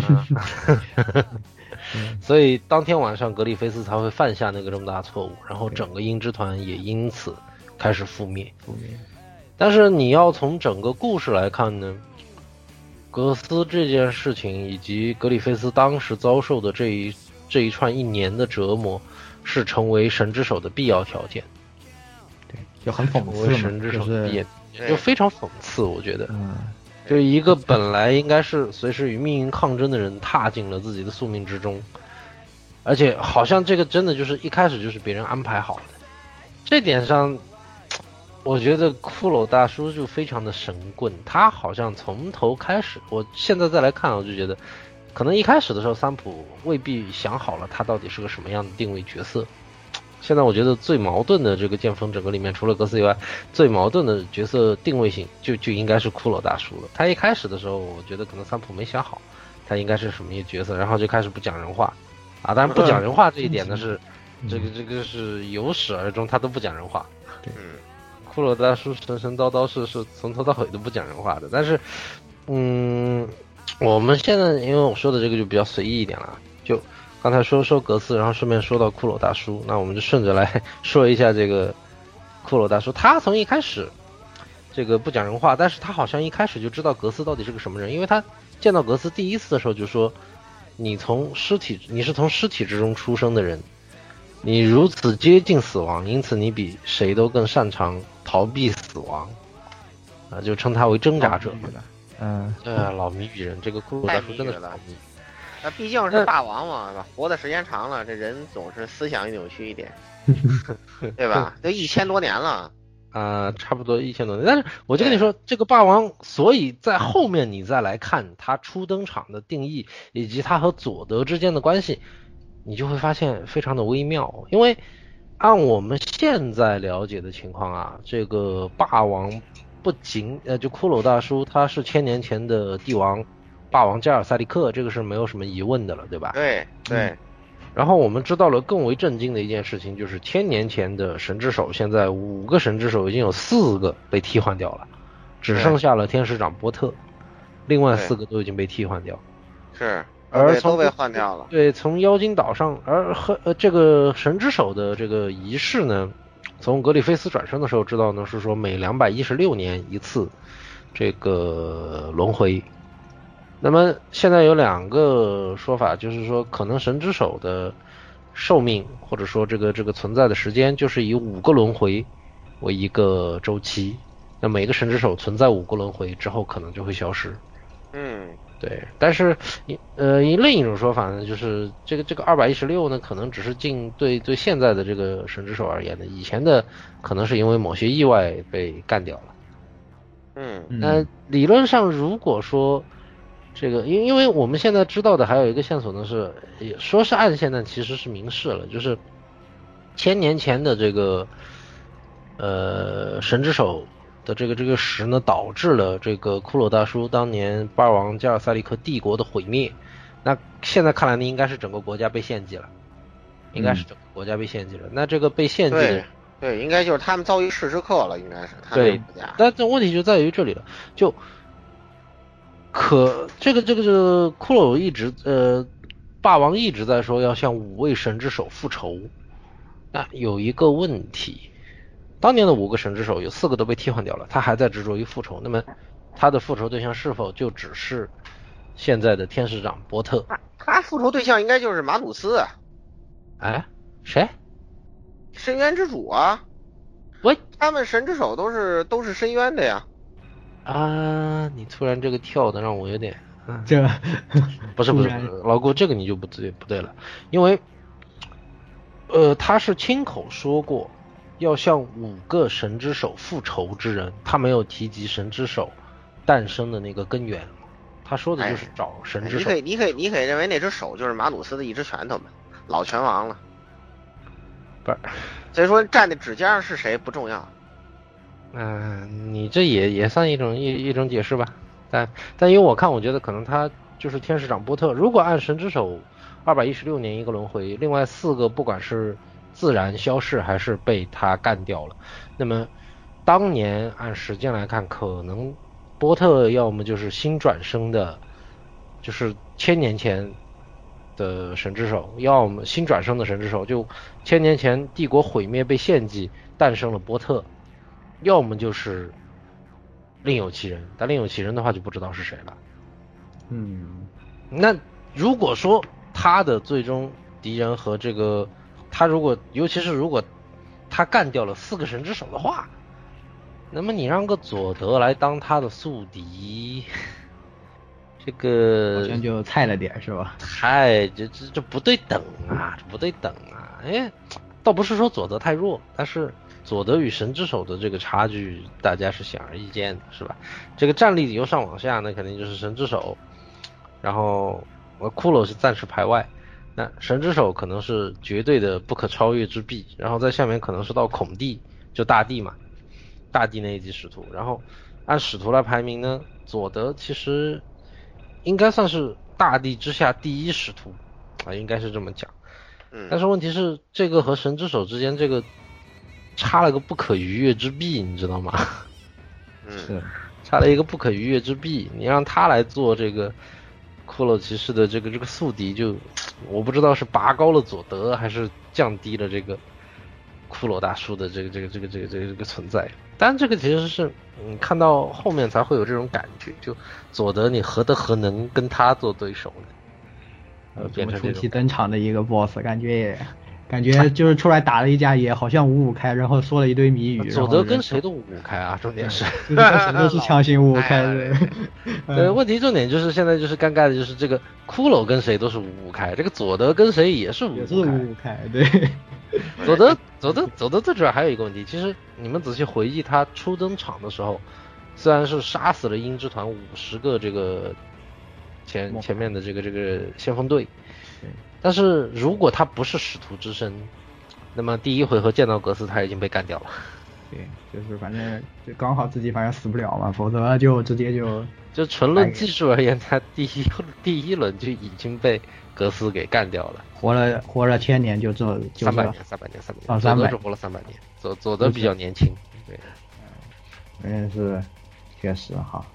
所以当天晚上，格里菲斯才会犯下那个这么大错误，然后整个鹰之团也因此开始覆灭。覆灭。但是你要从整个故事来看呢，格斯这件事情以及格里菲斯当时遭受的这一这一串一年的折磨，是成为神之手的必要条件。对就很讽刺嘛，就是也就非常讽刺，我觉得，就一个本来应该是随时与命运抗争的人，踏进了自己的宿命之中，而且好像这个真的就是一开始就是别人安排好的，这点上，我觉得骷髅大叔就非常的神棍，他好像从头开始，我现在再来看，我就觉得，可能一开始的时候，三浦未必想好了他到底是个什么样的定位角色。现在我觉得最矛盾的这个剑锋整个里面，除了格斯以外，最矛盾的角色定位性就就应该是骷髅大叔了。他一开始的时候，我觉得可能三浦没想好，他应该是什么一个角色，然后就开始不讲人话，啊，当然不讲人话这一点呢是，这个这个是由始而终，他都不讲人话。嗯，骷髅大叔神神叨叨是是从头到尾都不讲人话的。但是，嗯，我们现在因为我说的这个就比较随意一点了，就。刚才说说格斯，然后顺便说到骷髅大叔，那我们就顺着来 *laughs* 说一下这个骷髅大叔。他从一开始这个不讲人话，但是他好像一开始就知道格斯到底是个什么人，因为他见到格斯第一次的时候就说：“你从尸体，你是从尸体之中出生的人，你如此接近死亡，因此你比谁都更擅长逃避死亡。”啊，就称他为挣扎者。嗯，对啊，老谜语人，这个骷髅大叔真的是老谜。那毕竟是霸王嘛，活的时间长了，这人总是思想扭曲一点，*laughs* 对吧？都一千多年了，啊，差不多一千多年。但是我就跟你说，这个霸王，所以在后面你再来看他初登场的定义，以及他和佐德之间的关系，你就会发现非常的微妙。因为按我们现在了解的情况啊，这个霸王不仅呃，就骷髅大叔他是千年前的帝王。霸王加尔萨利克，这个是没有什么疑问的了，对吧？对对。然后我们知道了更为震惊的一件事情，就是千年前的神之手，现在五个神之手已经有四个被替换掉了，只剩下了天使长波特，另外四个都已经被替换掉。是，而都被换掉了。对，从妖精岛上，而和呃这个神之手的这个仪式呢，从格里菲斯转生的时候知道呢，是说每两百一十六年一次，这个轮回。那么现在有两个说法，就是说可能神之手的寿命，或者说这个这个存在的时间，就是以五个轮回为一个周期。那每个神之手存在五个轮回之后，可能就会消失。嗯，对。但是，呃，以另一种说法呢，就是这个这个二百一十六呢，可能只是进对对现在的这个神之手而言的，以前的可能是因为某些意外被干掉了。嗯，那理论上如果说。这个，因因为我们现在知道的还有一个线索呢，是也说是暗线，但其实是明示了，就是千年前的这个呃神之手的这个这个石呢，导致了这个骷髅大叔当年巴尔王加尔塞利克帝国的毁灭。那现在看来呢，应该是整个国家被献祭了，应该是整个国家被献祭了。那这个被献祭的对，应该就是他们遭遇世之客了，应该是他们对国家。但这问题就在于这里了，就可这个这个这个骷髅一直呃，霸王一直在说要向五位神之手复仇，那有一个问题，当年的五个神之手有四个都被替换掉了，他还在执着于复仇，那么他的复仇对象是否就只是现在的天使长波特？他复仇对象应该就是马努斯啊，哎，谁？深渊之主啊。喂，他们神之手都是都是深渊的呀。啊，你突然这个跳的让我有点，嗯，这 *laughs* 不是不是不是老顾，这个你就不对不对了，因为，呃，他是亲口说过要向五个神之手复仇之人，他没有提及神之手诞生的那个根源，他说的就是找神之手哎你可。以你可以你可以认为那只手就是马努斯的一只拳头嘛，老拳王了。不是，所以说站在指尖上是谁不重要。嗯、你这也也算一种一一种解释吧，但但因为我看，我觉得可能他就是天使长波特。如果按神之手二百一十六年一个轮回，另外四个不管是自然消逝还是被他干掉了，那么当年按时间来看，可能波特要么就是新转生的，就是千年前的神之手，要么新转生的神之手，就千年前帝国毁灭被献祭，诞生了波特。要么就是另有其人，但另有其人的话就不知道是谁了。嗯，那如果说他的最终敌人和这个他如果尤其是如果他干掉了四个神之手的话，那么你让个佐德来当他的宿敌，这个好像就菜了点是吧？太这这这不对等啊，这不对等啊！哎，倒不是说佐德太弱，但是佐德与神之手的这个差距，大家是显而易见的，是吧？这个战力由上往下，那肯定就是神之手，然后我骷髅是暂时排外，那神之手可能是绝对的不可超越之壁，然后在下面可能是到孔帝，就大帝嘛，大帝那一级使徒，然后按使徒来排名呢，佐德其实应该算是大地之下第一使徒啊，应该是这么讲。嗯，但是问题是，这个和神之手之间这个差了个不可逾越之壁，你知道吗？嗯，*laughs* 是差了一个不可逾越之壁，你让他来做这个骷髅骑士的这个这个宿敌就，*tsk* 我不知道是拔高了佐德，还是降低了这个骷髅大叔的这个这个这个这个这个这个存在。但这个其实是你看到后面才会有这种感觉，就佐德你何德何能跟他做对手呢？呃，变成这种登场的一个 boss，感觉也感觉就是出来打了一架也好像五五开，然后说了一堆谜语。佐德跟谁都五五开啊，重点是，跟谁都是强行五五开。*laughs* 对，问题重点就是现在就是尴尬的就是这个骷髅跟谁都是五五开，这个佐德跟谁也是五也是五开。五五开，对。佐德，佐德，佐德最主要还有一个问题，其实你们仔细回忆他初登场的时候，虽然是杀死了鹰之团五十个这个前前面的这个这个先锋队，但是如果他不是使徒之身，那么第一回合见到格斯他已经被干掉了。对，就是反正就刚好自己反正死不了嘛，否则就直接就 *laughs* 就纯论技术而言，他第一第一轮就已经被格斯给干掉了。活了活了千年就这三百年，三百年，三百年，哦三百佐德是活了三百年，佐佐德比较年轻，对，嗯是确实哈。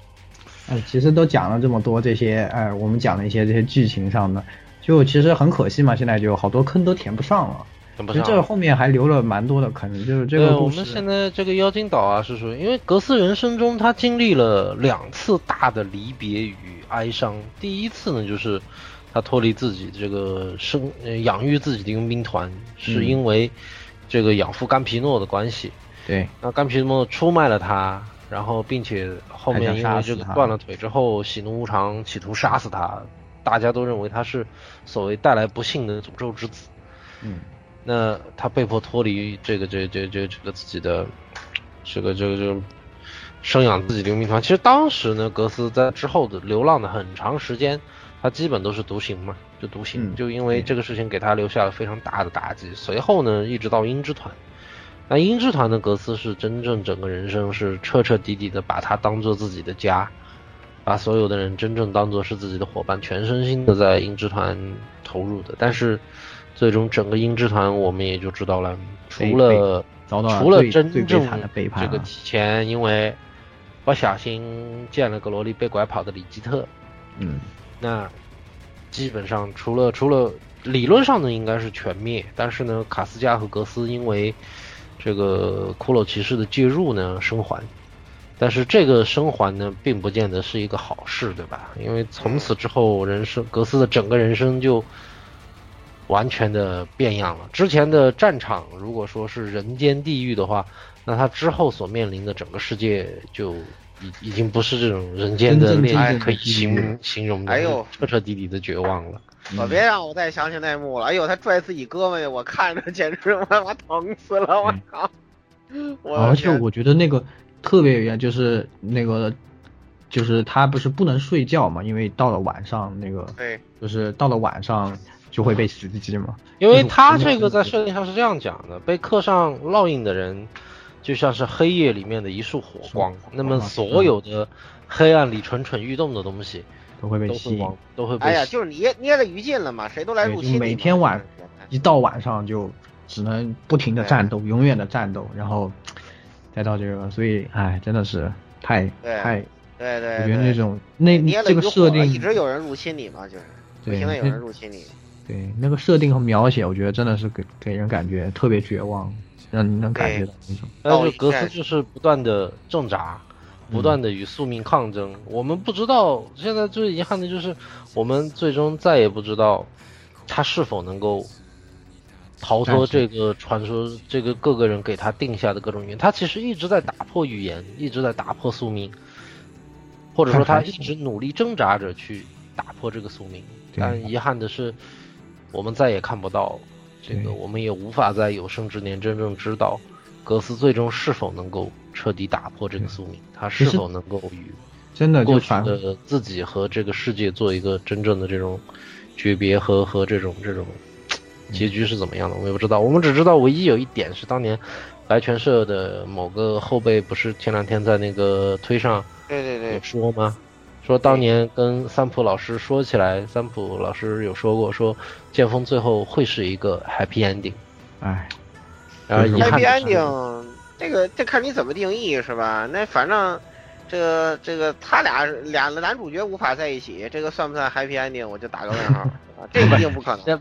哎，其实都讲了这么多这些，哎，我们讲了一些这些剧情上的，就其实很可惜嘛，现在就好多坑都填不上了。其实跟不上。这后面还留了蛮多的坑，就是这个，我。们现在这个妖精岛啊，是属于因为格斯人生中他经历了两次大的离别与哀伤。第一次呢，就是他脱离自己这个生呃养育自己的佣兵团，是嗯因为这个养父甘皮诺的关系。对，那甘皮诺出卖了他，然后并且后面因为这个断了腿之后，喜怒无常，企图杀死他。大家都认为他是所谓带来不幸的诅咒之子。嗯，那他被迫脱离这个这这这这个自己的这个这个这个生养自己流民团。其实当时呢，格斯在之后的流浪的很长时间，他基本都是独行嘛，就独行，嗯就因为这个事情给他留下了非常大的打击。随后呢，一直到鹰之团。那鹰之团的格斯是真正整个人生是彻彻底底的把他当做自己的家，把所有的人真正当做是自己的伙伴，全身心的在鹰之团投入的。但是最终整个鹰之团我们也就知道了，除了除了真正。这个提前因为不小心见了个萝莉被拐跑的里基特，嗯，那基本上除了除了理论上呢应该是全灭，但是呢卡斯加和格斯因为这个骷髅骑士的介入呢生还，但是这个生还呢并不见得是一个好事，对吧？因为从此之后人生格斯的整个人生就完全的变样了。之前的战场如果说是人间地狱的话，那他之后所面临的整个世界就已已经不是这种人间的真正炼真正的可以形形容的，哎呦彻彻底底的绝望了。可别让我再想起那幕了。哎呦，他拽自己胳膊去，我看着简直我他妈疼死了！我靠！我而且我觉得那个特别有缘，就是那个，就是他不是不能睡觉嘛，因为到了晚上那个，对，就是到了晚上就会被袭击嘛。因为他这个在设定上是这样讲的：被刻上烙印的人，就像是黑夜里面的一束火光，那么所有的黑暗里蠢蠢欲动的东西都会被都吸都会被哎呀，就是捏捏了余烬了嘛，谁都来入侵。每天晚一到晚上就只能不停的战斗，永远的战斗，然后再到这个，所以哎，真的是太太，对对，我觉得那种那这个设定一直有人入侵你嘛，就是不对停的有人入侵你。对那个设定和描写，我觉得真的是给给人感觉特别绝望，让你能感觉到那种。但是格斯就是不断的挣扎，不断的与宿命抗争。我们不知道，现在最遗憾的就是，我们最终再也不知道他是否能够逃脱这个传说，这个各个人给他定下的各种语言。他其实一直在打破语言，一直在打破宿命，或者说他一直努力挣扎着去打破这个宿命。但遗憾的是，我们再也看不到这个，我们也无法在有生之年真正知道格斯最终是否能够彻底打破这个宿命，他是否能够与真的过去的自己和这个世界做一个真正的这种诀别和和这种这种结局是怎么样的，我们也不知道。我们只知道唯一有一点是当年白泉社的某个后辈不是前两天在那个推上对对对有说吗？说当年跟三浦老师说起来，三浦老师有说过，说剑锋最后会是一个 happy ending。哎，然后遗憾 happy ending，这个这看你怎么定义是吧？那反正这个这个他俩俩男主角无法在一起，这个算不算 happy ending？我就打个问号，啊这一定不可能。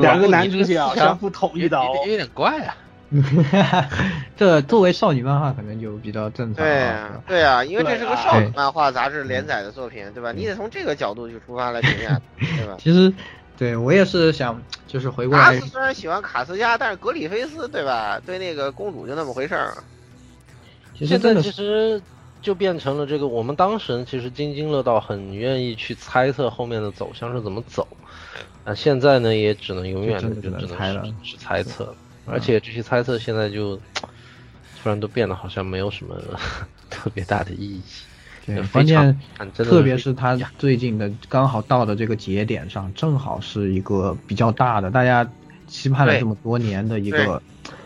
两个男主角相互捅一刀，有点怪啊。*laughs* 这作为少女漫画可能就比较正常对啊。对啊，因为这是个少女漫画杂志连载的作品，对吧？你得从这个角度去出发来评价，*laughs* 对吧？其实，对我也是想，就是回过来阿斯，虽然喜欢卡斯加，但是格里菲斯，对吧？对那个公主就那么回事儿。现在其实就变成了这个，我们当时其实津津乐道，很愿意去猜测后面的走向是怎么走。啊，现在呢也只能永远的只能是是猜测了，而且这些猜测现在就突然都变得好像没有什么 *laughs* 特别大的意义。对关键特别是他最近的刚好到的这个节点上，正好是一个比较大的，大家期盼了这么多年的一个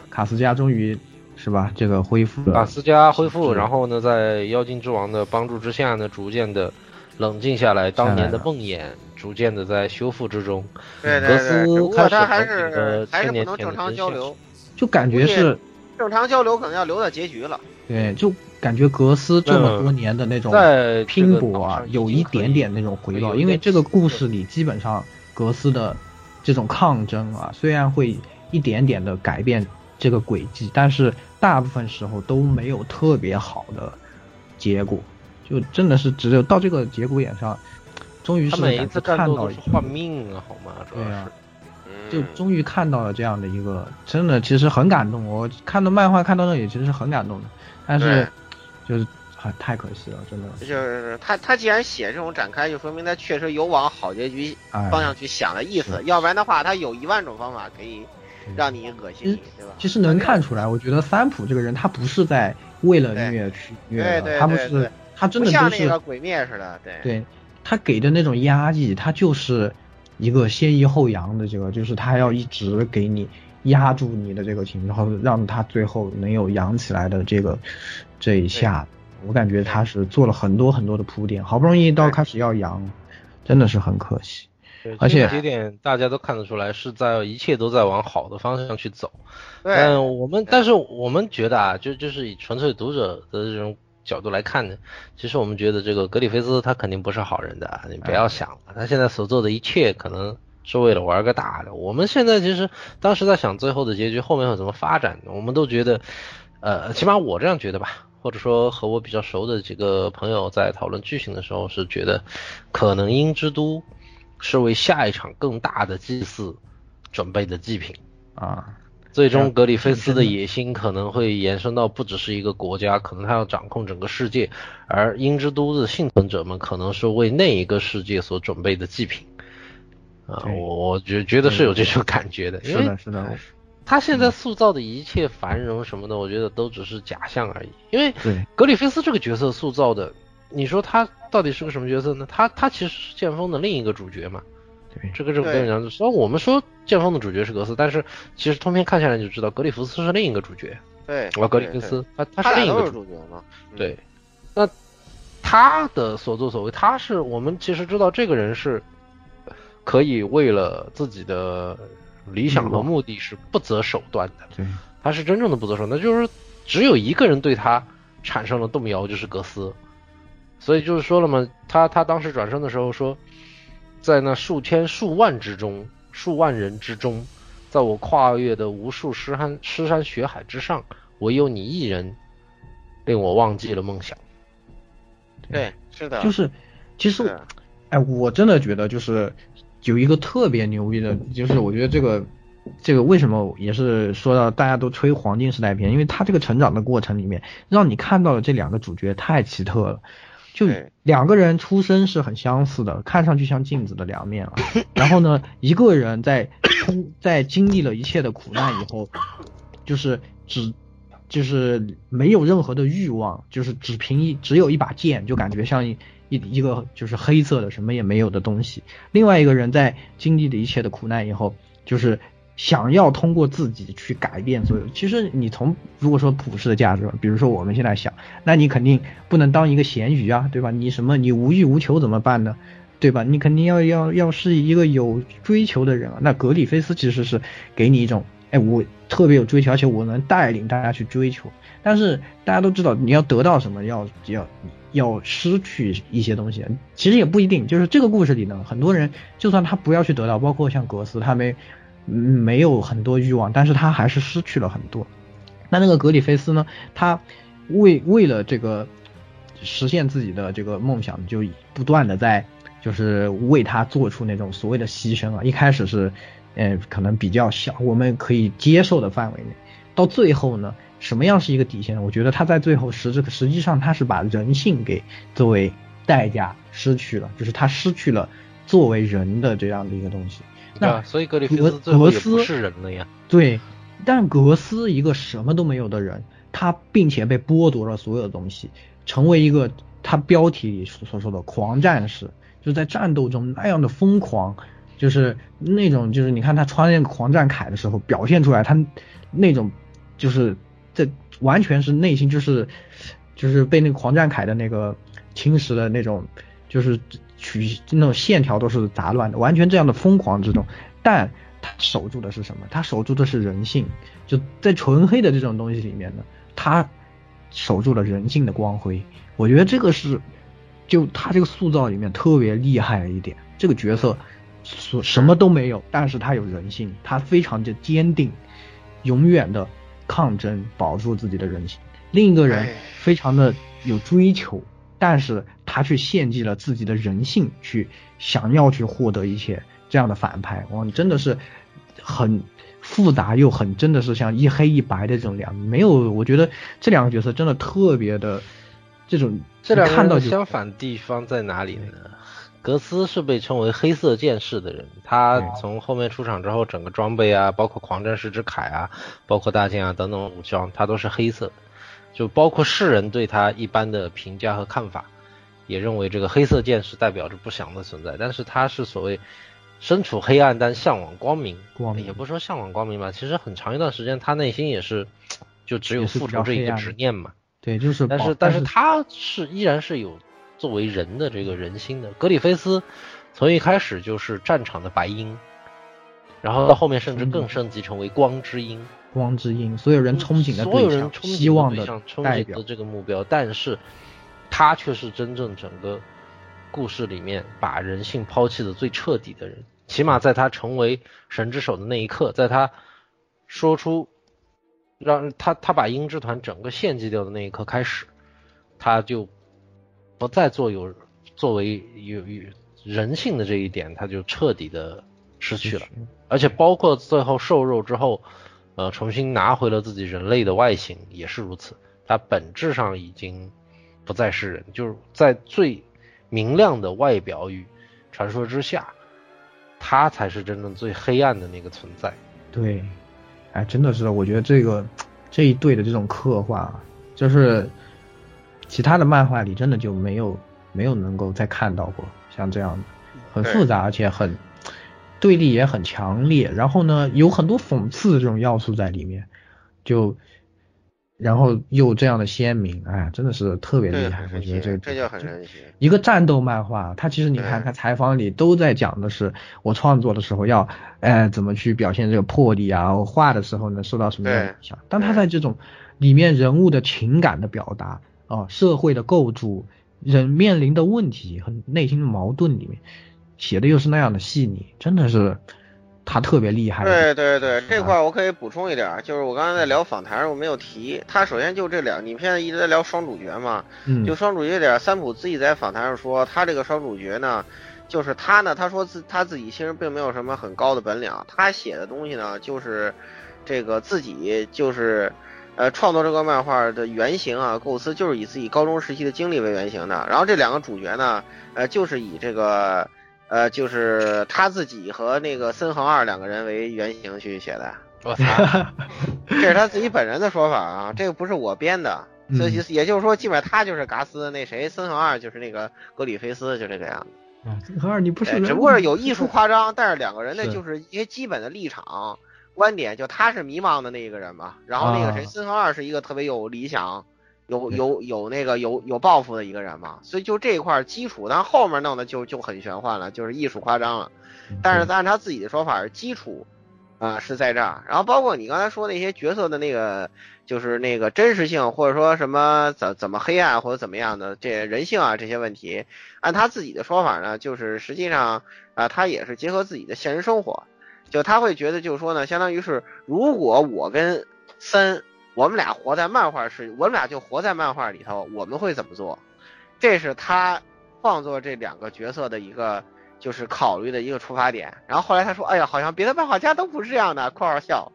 卡斯加终于是吧，这个恢复了。卡斯加恢复，然后呢，在妖精之王的帮助之下呢，逐渐的冷静下来，当年的梦魇逐渐的在修复之中。对对对，格斯不过他还是还是不能正常交流，就感觉是正常交流可能要留到结局了。对，就感觉格斯这么多年的那种在拼搏啊有一点点那种回报，因为这个故事里基本上格斯的这种抗争啊，虽然会一点点的改变这个轨迹，但是大部分时候都没有特别好的结果，就真的是只有到这个节骨眼上，终于是感每一次看到斗都是换命啊，好吗？主要是。就终于看到了这样的一个，真的其实很感动。我看到漫画看到那里其实是很感动的，但是就是很太可惜了，真的。就是他他既然写这种展开，就说明他确实有往好结局哎方向去想的意思，要不然的话，他有一万种方法可以让你恶心你，对吧？其实能看出来，我觉得三浦这个人他不是在为了虐去虐的，对对他不是他真的不是那个鬼灭似的，对对他给的那种压抑，他就是一个先抑后扬的这个，就是他要一直给你压住你的这个情绪，然后让他最后能有扬起来的这个这一下。我感觉他是做了很多很多的铺垫，好不容易到开始要扬，真的是很可惜。对而且节点大家都看得出来是在一切都在往好的方向去走。对但我们但是我们觉得啊，就就是以纯粹读者的这种角度来看呢，其实我们觉得这个格里菲斯他肯定不是好人的啊，你不要想了，他现在所做的一切可能是为了玩个大的。我们现在其实当时在想最后的结局后面会怎么发展，我们都觉得，呃，起码我这样觉得吧，或者说和我比较熟的几个朋友在讨论剧情的时候是觉得，可能鹰之都是为下一场更大的祭祀准备的祭品。啊，最终，格里菲斯的野心可能会延伸到不只是一个国家，可能他要掌控整个世界，而鹰之都的幸存者们可能是为那一个世界所准备的祭品。啊，我我觉觉得是有这种感觉的，因为是的，是的，他现在塑造的一切繁荣什么的，我觉得都只是假象而已。因为对格里菲斯这个角色塑造的，你说他到底是个什么角色呢？他他其实是剑锋的另一个主角嘛。对，这个这个跟你讲，虽然我们说剑锋的主角是格斯，但是其实通篇看下来就知道格里夫斯是另一个主角。对，啊，格里菲斯，他他是另一个主角嘛。嗯对，那他的所作所为，他是我们其实知道这个人是可以为了自己的理想和目的是不择手段的。对，他是真正的不择手段，就是只有一个人对他产生了动摇，就是格斯。所以就是说了嘛，他他当时转身的时候说，在那数千数万之中，数万人之中，在我跨越的无数尸山尸山血海之上，唯有你一人令我忘记了梦想。对，是的，就是，其实是，哎，我真的觉得就是有一个特别牛逼的，就是我觉得这个这个为什么也是说到大家都吹黄金时代片，因为他这个成长的过程里面，让你看到了这两个主角太奇特了。就两个人出身是很相似的，看上去像镜子的两面啊。然后呢，一个人在冲 *coughs* 在经历了一切的苦难以后，就是只就是没有任何的欲望，就是只凭一只有一把剑，就感觉像一一一个就是黑色的什么也没有的东西。另外一个人在经历了一切的苦难以后，就是想要通过自己去改变所有。其实你从如果说普世的价值，比如说我们现在想，那你肯定不能当一个咸鱼啊，对吧？你什么你无欲无求怎么办呢？对吧？你肯定要要要是一个有追求的人啊。那格里菲斯其实是给你一种，哎，我特别有追求，而且我能带领大家去追求。但是大家都知道，你要得到什么，要要要失去一些东西。其实也不一定，就是这个故事里呢，很多人就算他不要去得到，包括像格斯，他没嗯没有很多欲望，但是他还是失去了很多。那那个格里菲斯呢，他为为了这个实现自己的这个梦想，就不断的在就是为他做出那种所谓的牺牲啊。一开始是，呃，可能比较小，我们可以接受的范围内，到最后呢，什么样是一个底线？我觉得他在最后实质实际上他是把人性给作为代价失去了，就是他失去了作为人的这样的一个东西。那？所以格里菲格斯最后格斯也不是人了呀。对，但格斯一个什么都没有的人，他并且被剥夺了所有的东西，成为一个他标题里所说的狂战士，就是在战斗中那样的疯狂，就是那种就是你看他穿那个狂战铠的时候表现出来，他那种就是这完全是内心就是就是被那个狂战铠的那个侵蚀的那种，就是曲那种线条都是杂乱的，完全这样的疯狂之中，但他守住的是什么？他守住的是人性，就在纯黑的这种东西里面呢，他守住了人性的光辉。我觉得这个是，就他这个塑造里面特别厉害的一点。这个角色所什么都没有，但是他有人性，他非常的坚定，永远的抗争，保住自己的人性。另一个人哎非常的有追求，但是他去献祭了自己的人性，去想要去获得一切。这样的反派，哇，你真的是很复杂又很真的是像一黑一白的这种两，没有，我觉得这两个角色真的特别的这种，这两个相反地方在哪里呢？格斯是被称为黑色剑士的人，他从后面出场之后，整个装备啊，包括狂战士之铠啊，包括大剑啊等等武装，他都是黑色的。就包括世人对他一般的评价和看法，也认为这个黑色剑是代表着不祥的存在。但是他是所谓身处黑暗但向往光明，光明也不说向往光明吧，其实很长一段时间他内心也是就只有也是复仇这一个执念嘛。对，就是但是但是是他是依然是有作为人的这个人心的。格里菲斯从一开始就是战场的白鹰，然后到后面甚至更升级成为光之鹰。光之鹰，所有人憧憬的所有人憧希望的憬对象，憧代表憬的，这个目标，但是他却是真正整个故事里面把人性抛弃的最彻底的人。起码在他成为神之手的那一刻，在他说出让他他把鹰之团整个献祭掉的那一刻开始，他就不再做有作为有有人性的这一点，他就彻底的失去了。而且包括最后瘦肉之后，呃，重新拿回了自己人类的外形也是如此。他本质上已经不再是人，就是在最明亮的外表与传说之下，他才是真正最黑暗的那个存在。对，哎，真的是，我觉得这个这一对的这种刻画，就是其他的漫画里真的就没有没有能够再看到过像这样的，很复杂而且很对立也很强烈，然后呢有很多讽刺的这种要素在里面，就然后又这样的鲜明，哎，真的是特别厉害，我觉得这这就很神奇。一个战斗漫画，它其实你看，它采访里都在讲的是我创作的时候要，哎，怎么去表现这个魄力啊，我画的时候呢受到什么样的影响。但他在这种里面人物的情感的表达啊、社会的构筑、人面临的问题和内心的矛盾里面，写的又是那样的细腻，真的是他特别厉害。对对对，这块儿我可以补充一点儿，就是我刚才在聊访谈时我没有提，他首先就这两，你们现在一直在聊双主角嘛，嗯就双主角点，三浦自己在访谈上说，他这个双主角呢，就是他呢，他说自他自己其实并没有什么很高的本领，他写的东西呢，就是这个自己就是。呃，创作这个漫画的原型啊，构思就是以自己高中时期的经历为原型的。然后这两个主角呢，呃，就是以这个，呃，就是他自己和那个森恒二两个人为原型去写的。我操，*laughs* 这是他自己本人的说法啊，这个不是我编的。所以也就是说，基本上他就是嘎斯，那谁森恒二就是那个格里菲斯，就这个样子。啊，森恒二你不是只不过是有艺术夸张，但是两个人呢，就是一些基本的立场。观点就他是迷茫的那一个人嘛，然后那个谁，啊森恒二是一个特别有理想、有有有那个有有抱负的一个人嘛，所以就这一块基础，但后面弄的就就很玄幻了，就是艺术夸张了。但是按他自己的说法，基础啊、是在这儿，然后包括你刚才说那些角色的那个，就是那个真实性，或者说什么怎怎么黑暗或者怎么样的这人性啊这些问题，按他自己的说法呢，就是实际上啊、他也是结合自己的现实生活。就他会觉得，就是说呢，相当于是，如果我跟森，我们俩活在漫画世，我们俩就活在漫画里头，我们会怎么做？这是他创作这两个角色的一个就是考虑的一个出发点。然后后来他说，哎呀，好像别的漫画家都不是这样的，括号笑，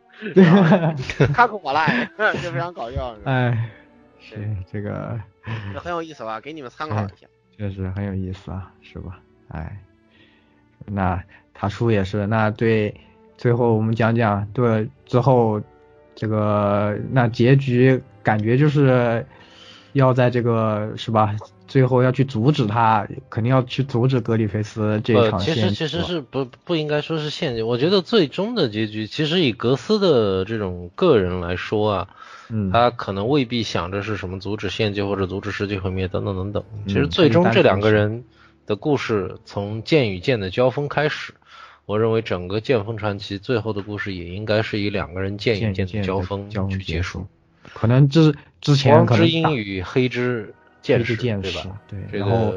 *laughs* 他跟我来，*laughs* 就非常搞笑。哎，是这个，这很有意思吧？给你们参 *laughs* 考一下。确实很有意思啊，是吧？哎，那塔叔也是，那对，最后我们讲讲对之后这个那结局，感觉就是要在这个是吧？最后要去阻止他，肯定要去阻止格里菲斯这场。其实其实是不不应该说是陷阱，我觉得最终的结局，其实以格斯的这种个人来说啊，嗯，他可能未必想着是什么阻止陷阱或者阻止世界毁灭等等等等。其实嗯最终这两个人的故事从剑与剑的交锋开始，我认为整个剑锋传奇最后的故事也应该是以两个人剑与剑的交锋去结束。可能之之前光之可能打鹰与黑之剑士，之剑士对吧？对，这然后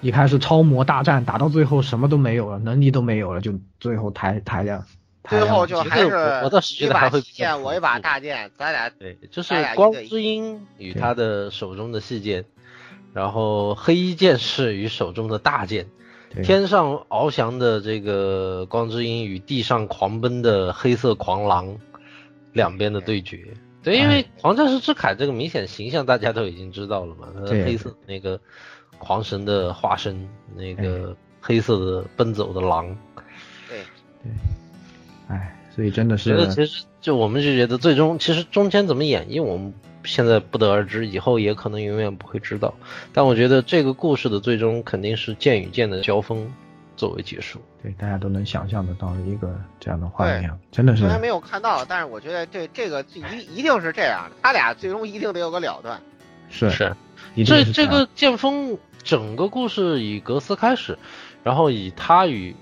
一开始超模大战打到最后什么都没有了，能力都没有了，就最后抬抬量，最后就还是我我倒是觉一把得还会细剑，我一把大剑，咱俩对，就是光之鹰与他的手中的细剑，然后黑衣剑士与手中的大剑，对天上翱翔的这个光之鹰与地上狂奔的黑色狂狼，两边的对决。对，因为哎。狂战士之铠这个明显形象大家都已经知道了嘛，他对。黑色那个狂神的化身，那个黑色的奔走的狼。对。对，哎，所以真的是觉得是其实就我们就觉得最终其实中间怎么演绎，我们现在不得而知，以后也可能永远不会知道。但我觉得这个故事的最终肯定是剑与剑的交锋作为结束。对大家都能想象得到的一个这样的画面，真的是虽然没有看到，但是我觉得这这个一一定是这样的，他俩最终一定得有个了断。是是，是这这个剑锋整个故事以格斯开始，然后以他与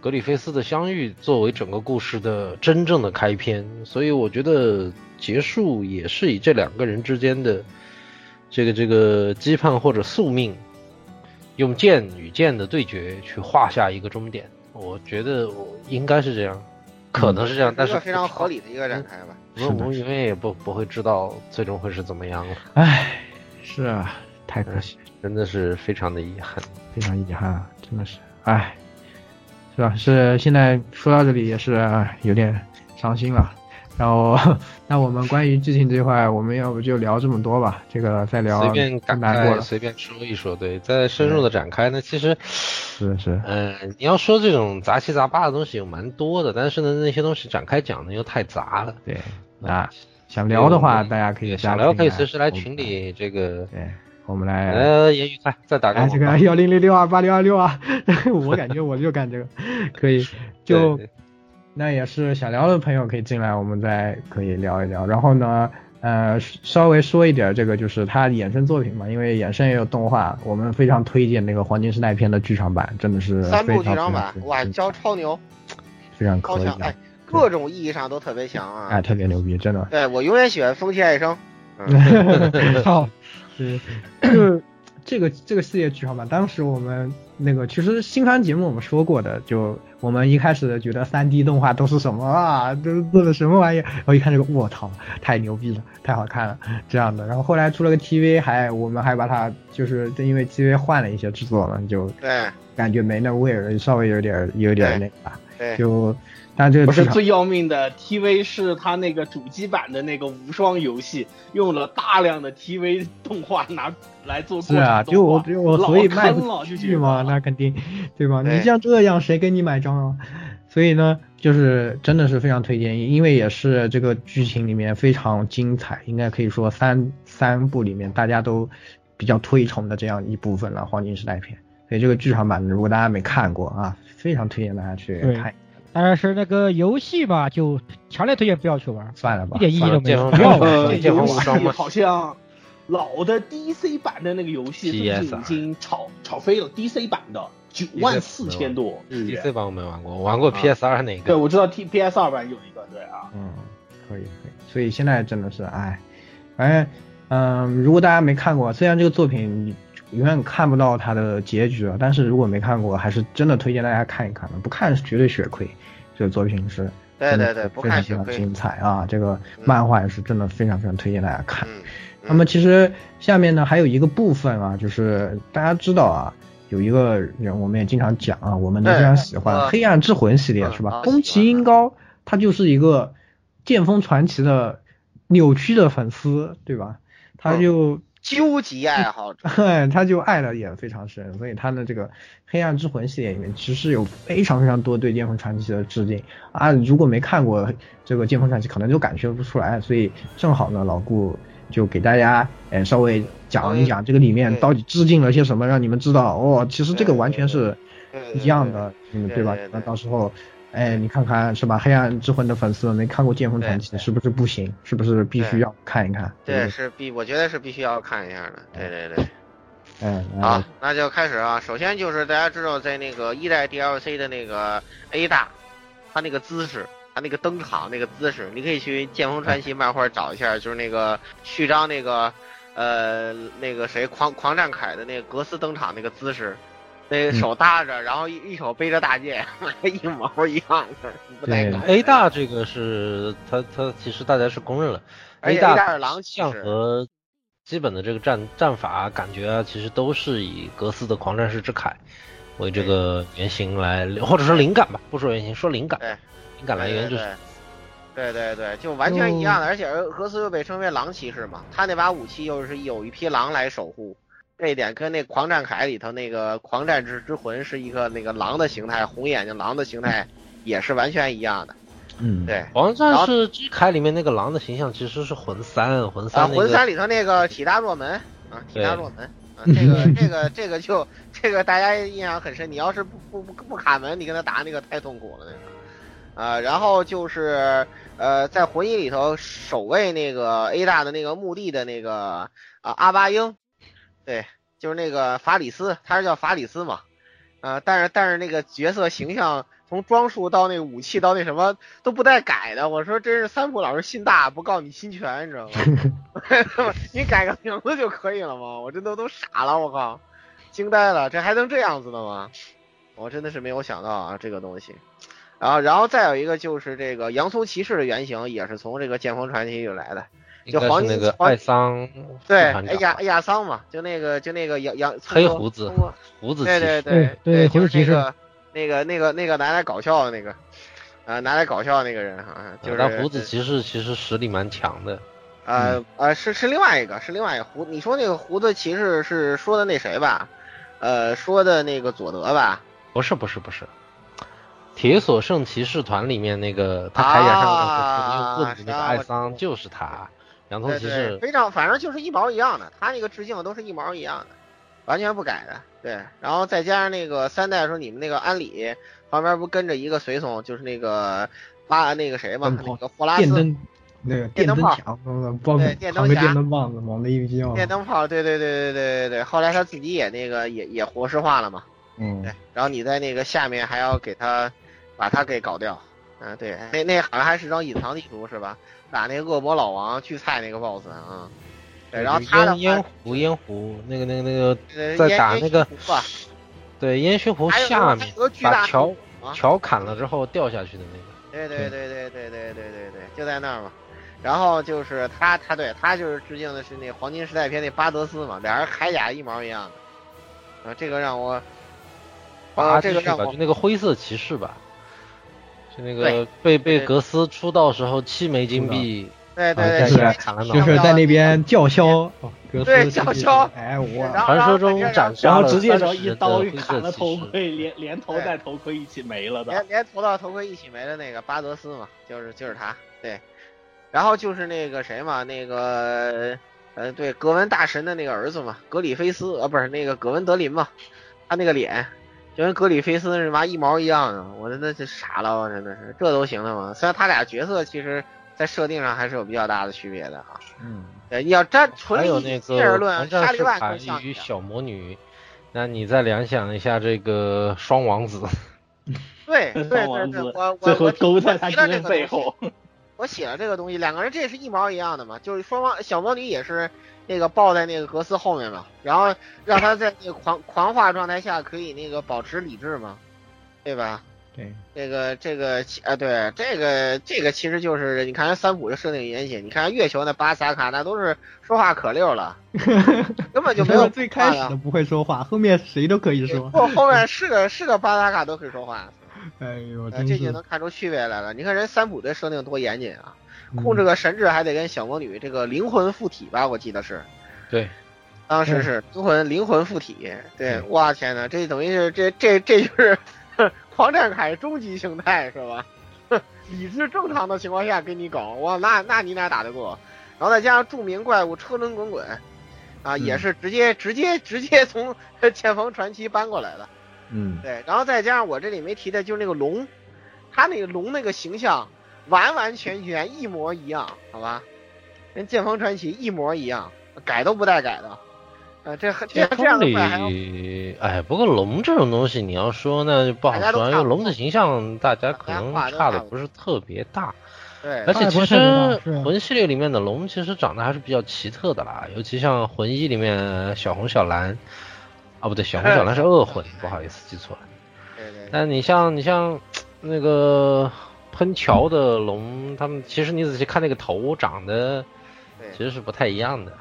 格里菲斯的相遇作为整个故事的真正的开篇，所以我觉得结束也是以这两个人之间的这个这个羁绊或者宿命，用剑与剑的对决去画下一个终点。我觉得我应该是这样，可能是这样，但是非常合理的一个展开吧。我们我们永远也不不会知道最终会是怎么样了。唉，是啊，太可惜，真的是非常的遗憾，非常遗憾啊，真的是，唉，是吧？是现在说到这里也是有点伤心了。然后，*laughs* 那我们关于剧情这块，我们要不就聊这么多吧？这个再聊随便展开，难过。随便说一说。对，再深入的展开呢，其实是是，嗯、你要说这种杂七杂八的东西有蛮多的，但是呢，那些东西展开讲呢又太杂了。对，那想聊的话，大家可以想聊可以随时来群里这个。对，我们来。呃，言语快再打个哎，这个幺零零六二八六二六啊，*laughs* 我感觉我就干这个，可以就对那也是想聊的朋友可以进来，我们再可以聊一聊。然后呢，呃，稍微说一点这个就是它衍生作品嘛，因为衍生也有动画，我们非常推荐那个《黄金时代片》的剧场版，真的是三部非常剧场版，哇，教超牛，非常哎，各种意义上都特别强啊。哎，特别牛逼，真的。对我永远喜欢风气爱生。嗯 *laughs* *laughs* *laughs* 好，是，就这个这个系列剧场版，当时我们那个其实新番节目我们说过的，就我们一开始觉得三 D 动画都是什么啊，都做的什么玩意儿，然后一看这个，我操，太牛逼了，太好看了，这样的。然后后来出了个 TV，还我们还把它就是因为 TV 换了一些制作嘛，就对。感觉没那味儿，稍微有点有点那个吧，对，就但这个不是最要命的，TV 是它那个主机版的那个无双游戏，用了大量的 TV 动画拿来做是啊，就我就我所以卖不去嘛，那肯定对吧？对你像这样，谁给你买账啊？所以呢，就是真的是非常推荐，因为也是这个剧情里面非常精彩，应该可以说三三部里面大家都比较推崇的这样一部分了，《黄金时代片》。所以这个剧场版，如果大家没看过啊，非常推荐大家去对看。但是那个游戏吧，就强烈推荐不要去玩，算了吧一点意义都没有，不要玩。游戏好像老的 DC 版的那个游戏最近已经炒炒飞了，DC 版的九万四千多日元。DC 版我没玩过，我玩过 PS 二那个对，个。我知道 T PS 二版有一个，对啊。嗯，可以可以。所以现在真的是，哎，反正，嗯、如果大家没看过，虽然这个作品你永远看不到它的结局啊，但是如果没看过，还是真的推荐大家看一看的。不看是绝对血亏，这个作品是对真的是对对不非常非常看血亏精彩啊！这个漫画也是真的非常非常推荐大家看。嗯，那么其实下面呢还有一个部分啊，就是大家知道啊，有一个人我们也经常讲啊，我们都非常喜欢《黑暗之魂》系列嗯是吧啊？宫崎英高他就是一个剑锋传奇的扭曲的粉丝，对吧？他就究极爱好者。*laughs* 他就爱的也非常深，所以他的这个《黑暗之魂》系列里面其实有非常非常多对《剑魂传奇》的致敬啊。如果没看过这个《剑魂传奇》，可能就感觉不出来。所以正好呢，老顾就给大家呃稍微讲一讲这个里面到底致敬了些什么，让你们知道哦，其实这个完全是一样的，嗯，对吧？那到时候。哎，你看看是吧？黑暗之魂的粉丝没看过《剑锋传奇》，是不是不行？是不是必须要看一看？对，不是必，我觉得是必须要看一下的。对对对。嗯，好，那就开始啊。首先就是大家知道，在那个一代 DLC 的那个 A 大，他那个姿势，他那个登场那个姿势，你可以去《剑锋传奇》漫画找一下，就是那个序章那个呃那个谁狂狂战凯的那个格斯登场那个姿势。那个手搭着，然后一一手背着大剑，*laughs* 一毛一样的，不带改。A 大这个是他他其实大家是公认了 A 大是狼骑像士和基本的这个战战法感觉啊，其实都是以格斯的狂战士之铠为这个原型来，或者说灵感吧，不说原型，说灵感。对，灵感来源就是对对对，就完全一样的，而且格斯又被称为狼骑士嘛，他那把武器又是有一匹狼来守护，这一点跟那狂战铠里头那个狂战之之魂是一个那个狼的形态，红眼睛狼的形态也是完全一样的。嗯，对。狂战士之铠里面那个狼的形象其实是魂三，魂三、啊，那个。魂三里头那个体大若门啊，体大对若门。啊，这个 *laughs* 这个这个就这个大家印象很深。你要是不不不不卡门，你跟他打那个太痛苦了那个。啊，然后就是呃，在魂一里头守卫那个 A 大的那个墓地的那个啊阿巴英，对，就是那个法里斯，他是叫法里斯嘛。啊，但是但是那个角色形象从装束到那武器到那什么都不带改的，我说真是三浦老师心大不告你侵权，你知道吗？*laughs* 你改个名字就可以了吗？我真的都傻了，我靠，惊呆了，这还能这样子的吗？我真的是没有想到啊，这个东西。然后，然后再有一个就是这个洋葱骑士的原型也是从这个剑锋传奇里来的，就黄那个艾桑对，亚亚桑嘛，就那个就那个杨杨黑胡子胡子对对骑士对对就是胡子骑士那个那个那个那个拿来搞笑的那个，啊，拿来搞笑的那个人哈，就是但胡子骑士其实实力蛮强的。呃呃是是另外一个是另外一个胡，你说那个胡子骑士是说的那谁吧？呃，说的那个佐德吧？不是不是不是，铁索圣骑士团里面那个他铠甲上啊用棍子那个艾桑就是他，洋葱对对，骑士非常反正就是一毛一样的，他那个致敬都是一毛一样的，完全不改的。对，然后再加上那个三代的时候，你们那个安里旁边不跟着一个随从，就是那个巴那个谁嘛，那个霍拉斯电灯那个电灯泡对电灯扛个侠电灯棒子猛的一叫。电灯泡，对对对对对对对，后来他自己也那个也也活尸化了嘛，嗯对，然后你在那个下面还要给他把他给搞掉，嗯、对，那那好像还是张隐藏地图是吧？打那个恶魔老王巨菜那个 BOSS 啊，对，然后他的烟烟话，湖烟壶那个那个那个呃在打那个对烟熏壶下面把桥啊桥砍了之后掉下去的那个。对对对对对对对对对，就在那儿嘛。然后就是他，他对他就是致敬的是那黄金时代片那巴德斯嘛，俩人铠甲一毛一样的。啊，这个让我，啊，啊，这个让我就那个灰色骑士吧，就那个对被对被格斯出道时候七枚金币，对对啊对，就是在那边叫嚣，哦格斯对叫嚣哎我传说中斩然后直接找30一刀砍了。头盔，连连头带头盔一起没了的。连连头到头盔一起没了那个巴德斯嘛，就是就是他，对。然后就是那个谁嘛，那个呃，对，格温大神的那个儿子嘛，格里菲斯啊，不是那个葛文德林嘛，他那个脸就跟格里菲斯是妈一毛一样的，我真的是傻了，我真的是这都行的吗？虽然他俩角色其实在设定上还是有比较大的区别的啊。嗯，对，你要单纯以还有那个论，狂战士沙利万卡更像一点。与小魔女，那你再联想一下这个双王子，*laughs* 对对对对，双王子我最后我我勾在他提了人这个背后。我写了这个东西，两个人这是一毛一样的嘛，就是双方小魔女也是那个抱在那个格斯后面嘛，然后让他在那个狂狂化状态下可以那个保持理智嘛，对吧？对，这个这个其啊，对，这个这个其实就是你看人三浦就设定严谨，你看月球那巴萨卡那都是说话可溜了，*laughs* 根本就没有最开始的不会说话，后面谁都可以说。后后面是个是个巴萨卡都可以说话，*laughs* 哎呦，这就能看出区别来了。你看人三浦这设定多严谨啊，嗯控制个神智还得跟小魔女这个灵魂附体吧，我记得是，对，当时是灵魂灵魂附体。对，哇天呐，这等于是这这这就是 *laughs* 狂战凯终极形态是吧？*laughs* 理智正常的情况下给你搞，哇，那那你哪打得过？然后再加上著名怪物车轮滚滚，啊，也是直接直接直接从前锋传奇搬过来的。嗯，对，然后再加上我这里没提的，就是那个龙，他那个龙那个形象完完全全一模一样，好吧？跟剑锋传奇一模一样，改都不带改的。呃，这这样这样哎，不过龙这种东西，你要说那就不好说，因为龙的形象大家可能差的不是特别大。对，而且其实魂系列里面的龙其实长得还是比较奇特的啦，尤其像魂一里面小红小蓝，啊不对，小红小蓝是恶魂，不好意思记错了。对对。但你像你像那个喷桥的龙，他们其实你仔细看那个头长得，其实是不太一样的。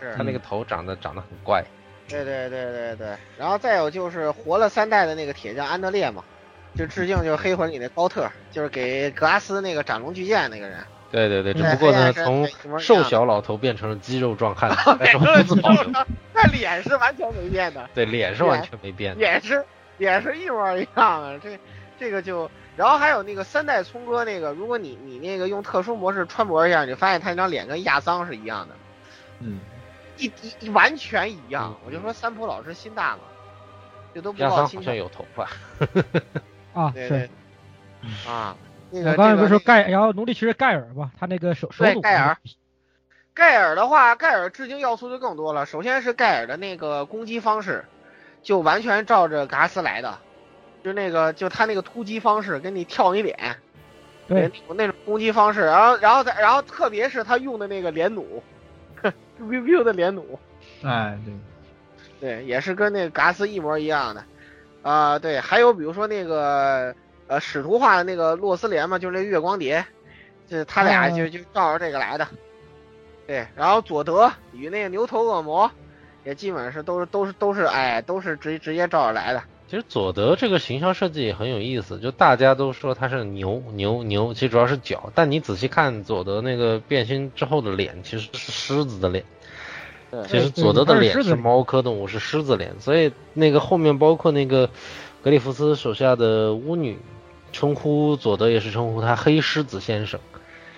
是。他那个头长得长得很怪。对对对对对，然后再有就是活了三代的那个铁匠安德烈嘛，就致敬就是黑魂里的高特，就是给格拉斯那个斩龙巨剑那个人。对对对，只不过呢，从瘦小老头变成了肌肉壮汉，*laughs* 但是胡子保留。但脸是完全没变的。对，脸是完全没变的。脸是脸是一模一样的，这这个就，然后还有那个三代聪哥那个，如果你你那个用特殊模式穿模一下，你发现他那张脸跟亚桑是一样的。嗯。一一完全一样，我就说三浦老师心大嘛，这都不亚桑好好像有头发。*laughs* 啊，对对。啊，那个我刚才不是说盖，然后奴隶骑士盖尔吧，他那个手手弩。对盖尔，盖尔的话，盖尔致敬要素就更多了。首先是盖尔的那个攻击方式，就完全照着嘎斯来的，就那个就他那个突击方式，给你跳你脸，对那种那种攻击方式，然后然后再然后特别是他用的那个连弩，*laughs* biu biu 的连弩，哎，对，对，也是跟那个嘎斯一模一样的，啊、对，还有比如说那个呃使徒画的那个洛斯连嘛，就是那月光蝶，这他俩就就照着这个来的，对，然后佐德与那个牛头恶魔也基本是都是都是都是哎都是直直接照着来的，其实佐德这个形象设计也很有意思，就大家都说他是牛牛牛，其实主要是脚，但你仔细看佐德那个变形之后的脸，其实是狮子的脸。对。其实佐德的脸是是猫科动物，是狮子脸，所以那个后面包括那个格里夫斯手下的巫女，称呼佐德也是称呼他黑狮子先生。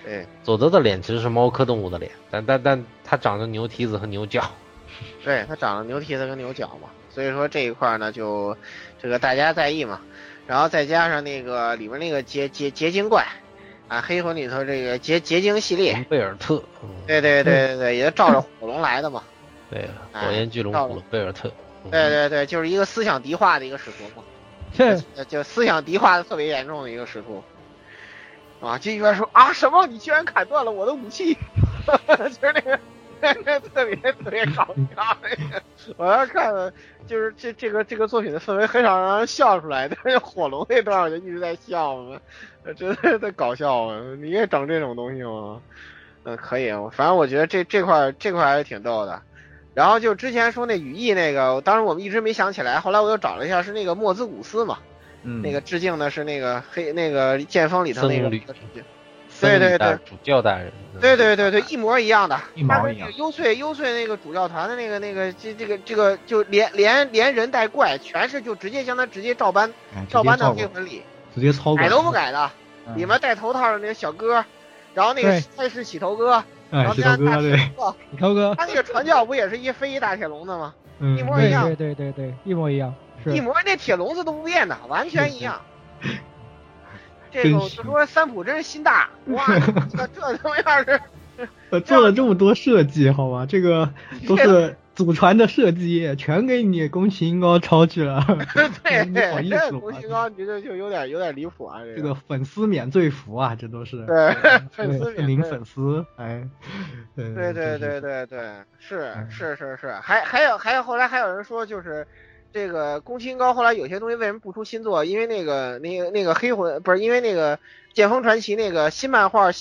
对佐德的脸其实是猫科动物的脸，但但但他长着牛蹄子和牛角。*laughs* 对，它长了牛蹄子跟牛角嘛，所以说这一块呢就这个大家在意嘛，然后再加上那个里面那个结结结晶怪啊，黑魂里头这个结结晶系列，贝尔特，嗯对对对对对，也照着火龙来的嘛，*laughs* 对，哎火焰巨龙贝尔特。嗯对对对，就是一个思想敌化的一个使徒嘛，就思想敌化的特别严重的一个使徒。啊，金一边说啊什么？你居然砍断了我的武器，*laughs* 就是那个特别特别搞笑。*laughs* 我要看了，就是这这个这个作品的氛围很少让人笑出来，但是火龙那段我就一直在笑嘛，真的在搞笑啊。你也整这种东西吗？嗯，可以，反正我觉得这这块这块还是挺逗的。然后就之前说那羽翼那个，当时我们一直没想起来，后来我又找了一下，是那个莫兹古斯嘛，嗯，那个致敬的是那个黑那个剑锋里头那个对对对。主教大人。对对对对，一模一样的，一模一样他跟那个优翠优翠那个主教团的那个那个这这个这个就连连连人带怪全是就直接将他直接照搬照搬到黑魂里，直接抄过来，改都不改的，嗯。里面戴头套的那个小哥，然后那个对。赛事洗头哥，然哎，头哥，对，涛哥，他那个传教不也是一飞一大铁笼子吗？嗯一，模一样对对对对对，一模一样，是一模那铁笼子都不变的，完全一样。*laughs* 这个我说三浦真是心大，*laughs* 哇，这这他妈要是我做了这么多设计，好吧，这个 *laughs* 都是祖传的设计，全给你宫崎英高抄去了。*laughs* *laughs* 对，不好意思这宫崎英高觉得就有点有点离谱啊，这这个粉丝免罪符啊，这都是对对 *laughs* 粉丝零粉丝，哎，对对对对对，对对，是嗯是是是，还还有还有后来还有人说就是。这个宫崎英高后来有些东西为什么不出新作？因为那个那个那个黑魂不是因为那个剑锋传奇那个新漫画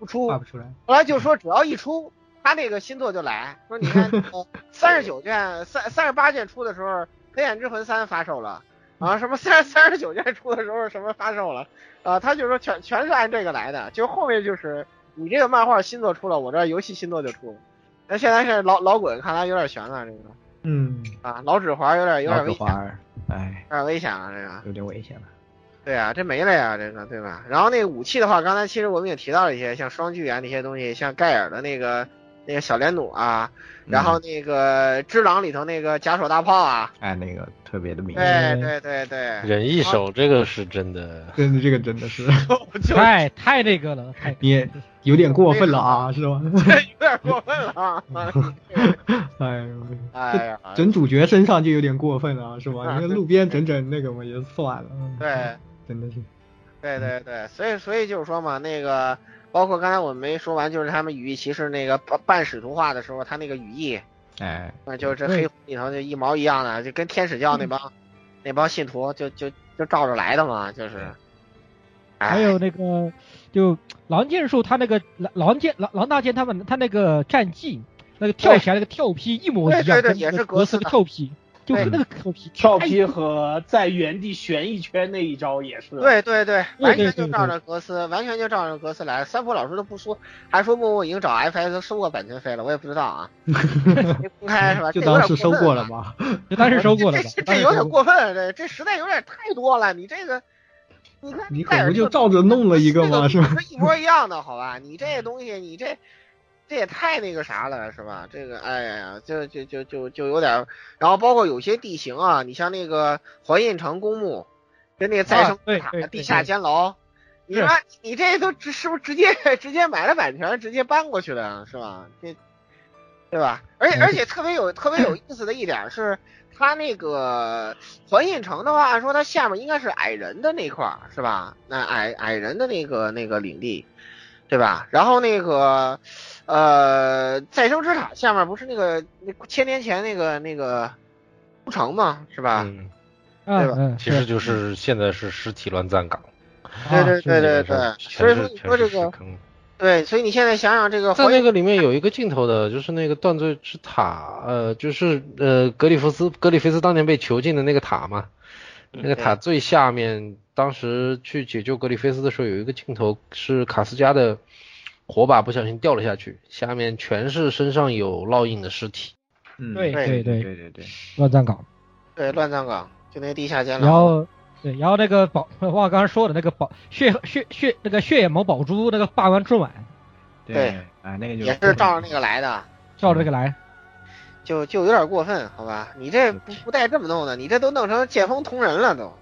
不出，画不出来。后来就说只要一出，他那个新作就来。说你看，*laughs* 三十九卷、三三十八卷出的时候，《黑暗之魂三》发售了，啊，什么三三十九卷出的时候什么发售了，啊，他就说全全是按这个来的，就后面就是你这个漫画新作出了，我这游戏新作就出了。那现在是老老滚，看来有点悬了，这个嗯，啊，老指环有点有点危险，哎，有点危险了，这个。有点危险了。对啊，这没了呀，这个对吧？然后那个武器的话，刚才其实我们也提到了一些，像双巨啊那些东西，像盖尔的那个那个小连弩啊，然后那个只狼里头那个假手大炮啊，哎，那个特别的明对显，对对对，忍一手，这个是真的。真的这个真的是，*laughs* 就太太那个了，太 *laughs* 你 *laughs* 有点过分了啊，是吧？有点过分了啊！哎呦，哎呀，整主角身上就有点过分了啊，是吧？啊你那路边整整那个嘛也算了，嗯对真的是，对对对，所以所以就是说嘛，那个包括刚才我们没说完，就是他们羽翼骑士那个半半使徒化的时候，他那个羽翼，哎，那就是这黑里头就一毛一样的，就跟天使教那帮那帮信徒就就就照着来的嘛，就是。哎还有那个，就狼剑术，他那个狼狼剑狼狼大剑他们他那个战绩，那个跳起来那个跳劈一模一样，对对对跟那个也是格斯的跳劈，就那个跳皮，跳劈和在原地旋一圈那一招也是。对对对，完全就照着格斯，完全就照着格斯来。三浦老师都不说，还说默默已经找 FS 收过版权费了，我也不知道啊，*laughs* 没公开是吧？就这有点当是收过了吧？吧。就当是收过了吧这这？有点过过分，这这实在有点太多了。你这个，你看你不就照着弄了一个吗？是吧？是一模一样的，好吧？你这东西，你这这也太那个啥了，是吧？这个，哎呀，就就就就就有点，然后包括有些地形啊，你像那个环印城公墓，跟那个再生塔、地下监牢，你说你这都直是不是直接直接买了版权，直接搬过去的，是吧？这。对吧？而且而且特别有特别有意思的一点是，它那个环印城的话，按说它下面应该是矮人的那块儿，是吧？那矮矮人的那个那个领地，对吧？然后那个呃，再生之塔下面不是那个那千年前那个那个都城吗？是吧？嗯，对吧？嗯，其实就是现在是尸体乱葬岗。对对对对对，所以说你说这个，对，所以你现在想想这个，在那个里面有一个镜头的，就是那个断罪之塔，呃，就是呃格里夫斯格里菲斯当年被囚禁的那个塔嘛，那个塔最下面，当时去解救格里菲斯的时候，有一个镜头是卡斯加的火把不小心掉了下去，下面全是身上有烙印的尸体。嗯，对对对对对对，乱葬岗。对乱葬岗，就那个地下监牢。然后对，然后那个宝，*laughs* 忘了刚才说的那个宝血血血那个血眼魔宝珠那个霸王之碗，对，啊，那个就也是照着那个来的，照着这个来。就就有点过分，好吧？你这不不带这么弄的，你这都弄成剑锋同人了都。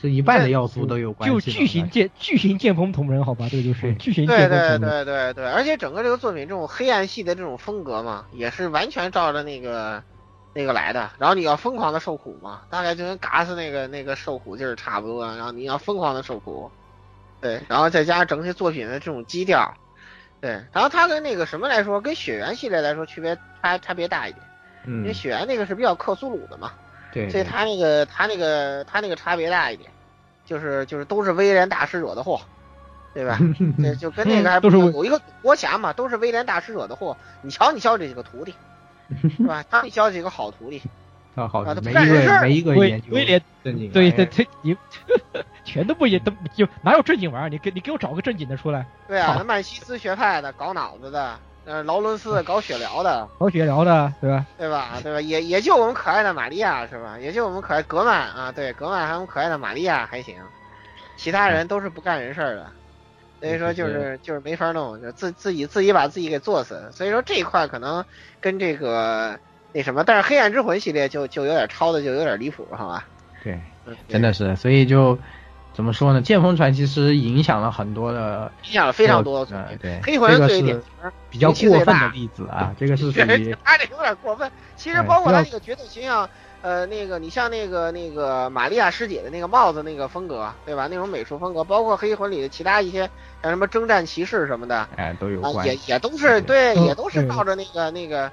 这一半的要素都有关系。就巨型剑巨型剑锋同人，好吧，这个就是巨型对剑锋对同人。对对对，而且整个这个作品这种黑暗系的这种风格嘛，也是完全照着那个那个来的。然后你要疯狂的受苦嘛，大概就跟嘎斯那个那个受苦劲儿差不多。然后你要疯狂的受苦，对，然后再加上整体作品的这种基调，对，然后它跟那个什么来说，跟血缘系列来说区别差差别大一点，因为嗯，雪原那个是比较克苏鲁的嘛，对，所以他那个他那个他那个差别大一点，就是就是都是威廉大师惹的祸，对吧？对，*laughs* 就跟那个还不都是有一个国侠嘛，都是威廉大师惹的祸。你瞧你教这几个徒弟，*laughs* 是吧？他你瞧几个好徒弟，他好啊他，不每干人事儿一个没一个威研究威廉正经对对对，你 *laughs* 全都不也都就哪有正经玩意儿？你给你给我找个正经的出来，对啊，曼西斯学派的搞脑子的，呃，劳伦斯搞血疗的，搞血疗的，对吧？对吧？对吧？也也就我们可爱的玛利亚是吧？也就我们可爱格曼啊，对，格曼还有我们可爱的玛利亚还行，其他人都是不干人事儿的。所以说就是就是没法弄，就自自己自己把自己给作死。所以说这一块可能跟这个那什么，但是黑暗之魂系列就就有点抄的就有点离谱，好吧？对，嗯，真的是，所以就怎么说呢？剑锋传其实影响了很多的，影响了非常多的作品。呃对，黑魂这个最典是型，比较过分的例子啊，这个是属于他这有点过分。其实哎包括他那个角色形象，呃，那个你像那个那个玛利亚师姐的那个帽子那个风格，对吧？那种美术风格，包括黑魂里的其他一些像什么征战骑士什么的，哎都有啊，关系，也也都是对，嗯也都是对照着那个那个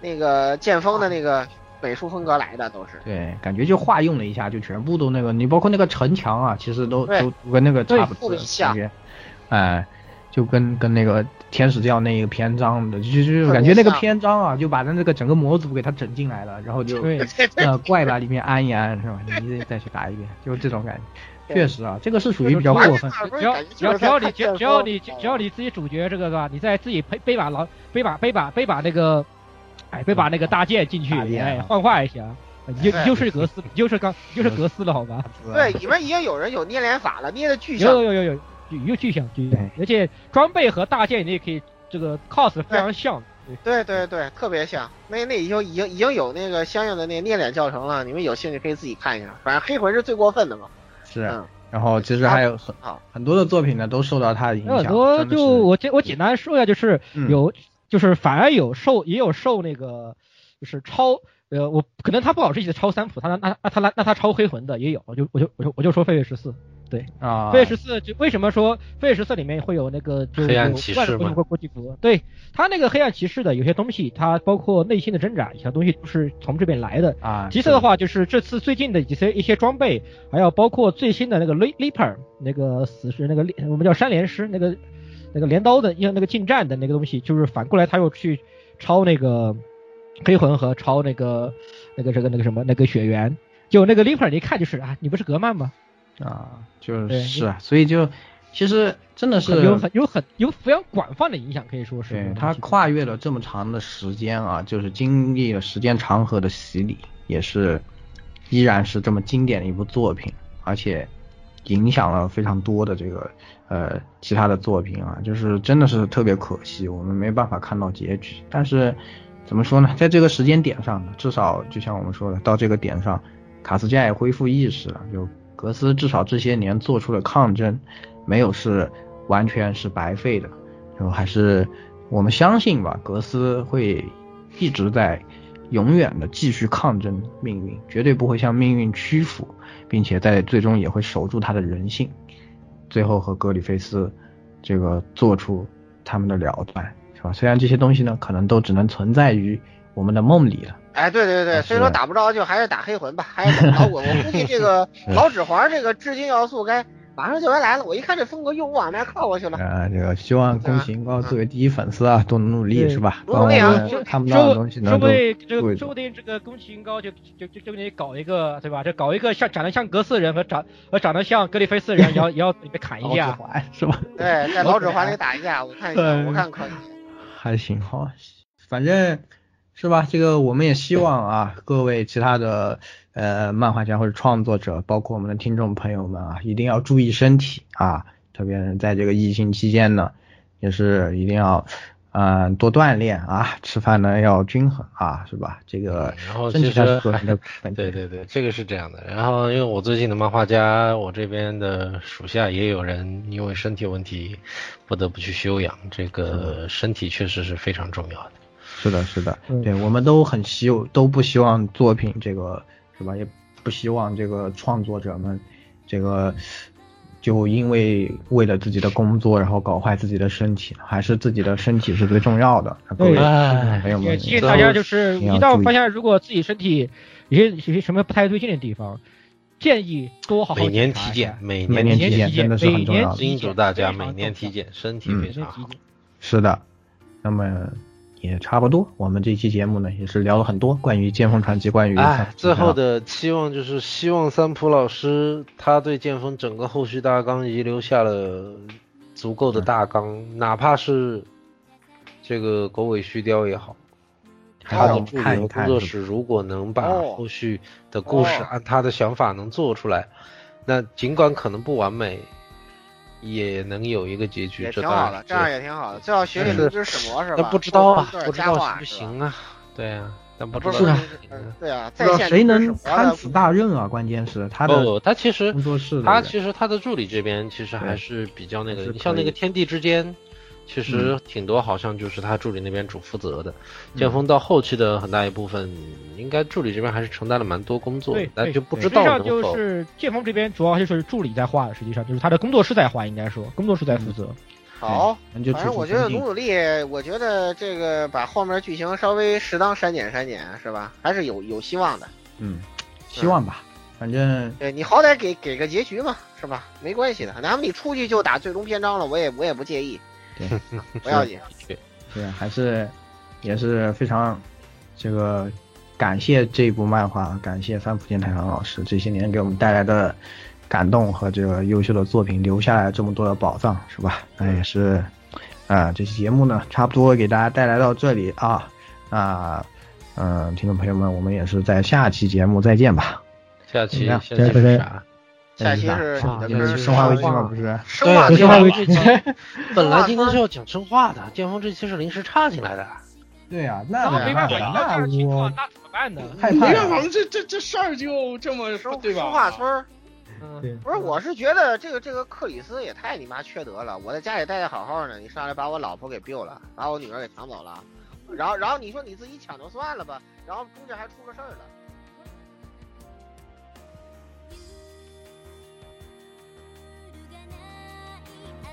那个剑锋的那个美术风格来的，都是。对，感觉就化用了一下，就全部都那个，你包括那个城墙啊，其实都都都跟那个差不多感觉，哎，就跟跟那个天使教那个篇章的，就就就感觉那个篇章啊，就把它那个整个模组给它整进来了，然后就呃怪把里面安一安是吧？你再去打一遍，就这种感觉。确实啊，这个是属于比较过分。只要只要只要你只要你只要你自己主角这个是吧？你再自己背背把老背把背把背把那个，哎别把那个大剑进去，哎幻化一下，你就对你就是格斯，你就是刚你就是格斯了好吧？对，里面已经有人有捏脸法了，捏的巨像有。有有有有有巨像巨像，而且装备和大剑你也可以这个 cos 非常像，对对对对，特别像。那那已经已经已经有那个相应的那个捏脸教程了，你们有兴趣可以自己看一下。反正黑魂是最过分的嘛。是嗯，然后其实还有很好很多的作品呢，都受到他的影有很响。多就我简我简单说一下，就是嗯有就是反而有受也有受那个就是超呃我可能他不好意思超三普，他那那那他那那他超黑魂的也有，我就我就我就我就说飞跃十四，对，啊，飞跃十四就为什么说飞跃十四里面会有那个就黑暗有骑士吗万国国际服？对他那个黑暗骑士的有些东西，它包括内心的挣扎，有些东西都是从这边来的。啊，其次的话，就是这次最近的一些一些装备，还有包括最新的那个 Le- Leaper 那个死士那个我们叫山连师那个那个镰刀的，因为那个近战的那个东西，就是反过来他又去抄那个黑魂和抄那个那个这个那个什么那个血缘，就那个 Leaper 你一看就是啊，你不是格曼吗？啊，就是啊，所以就其实真的是有很有很有非常广泛的影响，可以说是对它跨越了这么长的时间啊，就是经历了时间长河的洗礼，也是依然是这么经典的一部作品，而且影响了非常多的这个呃其他的作品啊，就是真的是特别可惜，我们没办法看到结局。但是怎么说呢，在这个时间点上呢，至少就像我们说的，到这个点上，卡斯加也恢复意识了，就格斯至少这些年做出了抗争，没有是完全是白费的。就还是我们相信吧，格斯会一直在永远的继续抗争命运，绝对不会向命运屈服，并且在最终也会守住他的人性，最后和格里菲斯这个做出他们的了断，是吧？虽然这些东西呢，可能都只能存在于我们的梦里了。哎，对对对，所以说打不着就还是打黑魂吧，还是老我我估计这个 *laughs* 老指环这个致敬要素该马上就要来了。我一看这风格又往那靠过去了。啊，这个希望宫崎英高作为第一粉丝啊，多努努力是吧？努力啊！看不到的东西呢，说不定这个说不定这个宫崎英高就就就就给你搞一个对吧？就搞一个像长得像格斯人和长和长得像格里菲斯人，也要也要被砍一 *laughs* 下，是吧？对，在老指环里打一架，我看一下，我看可以。*laughs* 还行哈，反正。是吧？这个我们也希望啊，各位其他的呃漫画家或者创作者，包括我们的听众朋友们啊，一定要注意身体啊，特别是在这个疫情期间呢，也是一定要嗯多锻炼啊，吃饭呢要均衡啊，是吧？这个然后其实对对对，这个是这样的。然后因为我最近的漫画家，我这边的属下也有人因为身体问题不得不去休养，这个身体确实是非常重要的。是的，是的，对，我们都很希都不希望作品这个是吧？也不希望这个创作者们这个就因为为了自己的工作，然后搞坏自己的身体，还是自己的身体是最重要的。对，朋友们，建议大家就是一到发现如果自己身体有些有些什么不太对劲的地方，建议多好好每年体检，每年体检真的是很重要。叮嘱大家每年体检，身体非常好。是的，那么。也差不多，我们这期节目呢也是聊了很多关于《剑锋传奇》，关于哎，最后的期望就是希望三浦老师他对剑锋整个后续大纲遗留下了足够的大纲，哪怕是这个狗尾续貂也好，他的助理和工作室如果能把后续的故事按他的想法能做出来，那尽管可能不完美。也能有一个结局，也挺好的，这样也挺好的。最好学学灵之使魔是吧？那不知道啊，不知道行不行啊？对啊，但不知道。对啊，不知道谁能担此大任啊？关键是他的，他其实工作室，他其实他的助理这边其实还是比较那个，你像那个天地之间。其实挺多，好像就是他助理那边主负责的。剑锋到后期的很大一部分，应该助理这边还是承担了蛮多工作，但就不知道实际上就是剑锋这边主要就是助理在画的，实际上就是他的工作室在画，应该说工作室在负责。好，反正我觉得努努力，我觉得这个把后面剧情稍微适当删减删减，是吧？还是有有希望的。嗯，希望吧，反正对你好歹给给个结局嘛，是吧？没关系的，哪怕你出去就打最终篇章了，我也我也不介意。对，*laughs* 不要紧。对，还是也是非常这个感谢这部漫画，感谢三浦健太郎老师这些年给我们带来的感动和这个优秀的作品，留下来这么多的宝藏，是吧？那也是啊，这期节目呢，差不多给大家带来到这里啊。啊嗯，听众朋友们，我们也是在下期节目再见吧。下期下期是啥？下期是你的生化危机吗？不是，*laughs* *laughs* 生化危机。本来今天是要讲生化的，剑锋这期是临时插进来的。*laughs* 对呀，那没办法，那我那怎么办呢？没办法，这这这事儿就这么说，对吧？生化村。嗯，不是，我是觉得这个这个克里斯也太你妈缺德了。我在家里待的好好的，你上来把我老婆给 biu 了，把我女儿给抢走了，然后然后你说你自己抢就算了吧，然后中间还出个事儿了。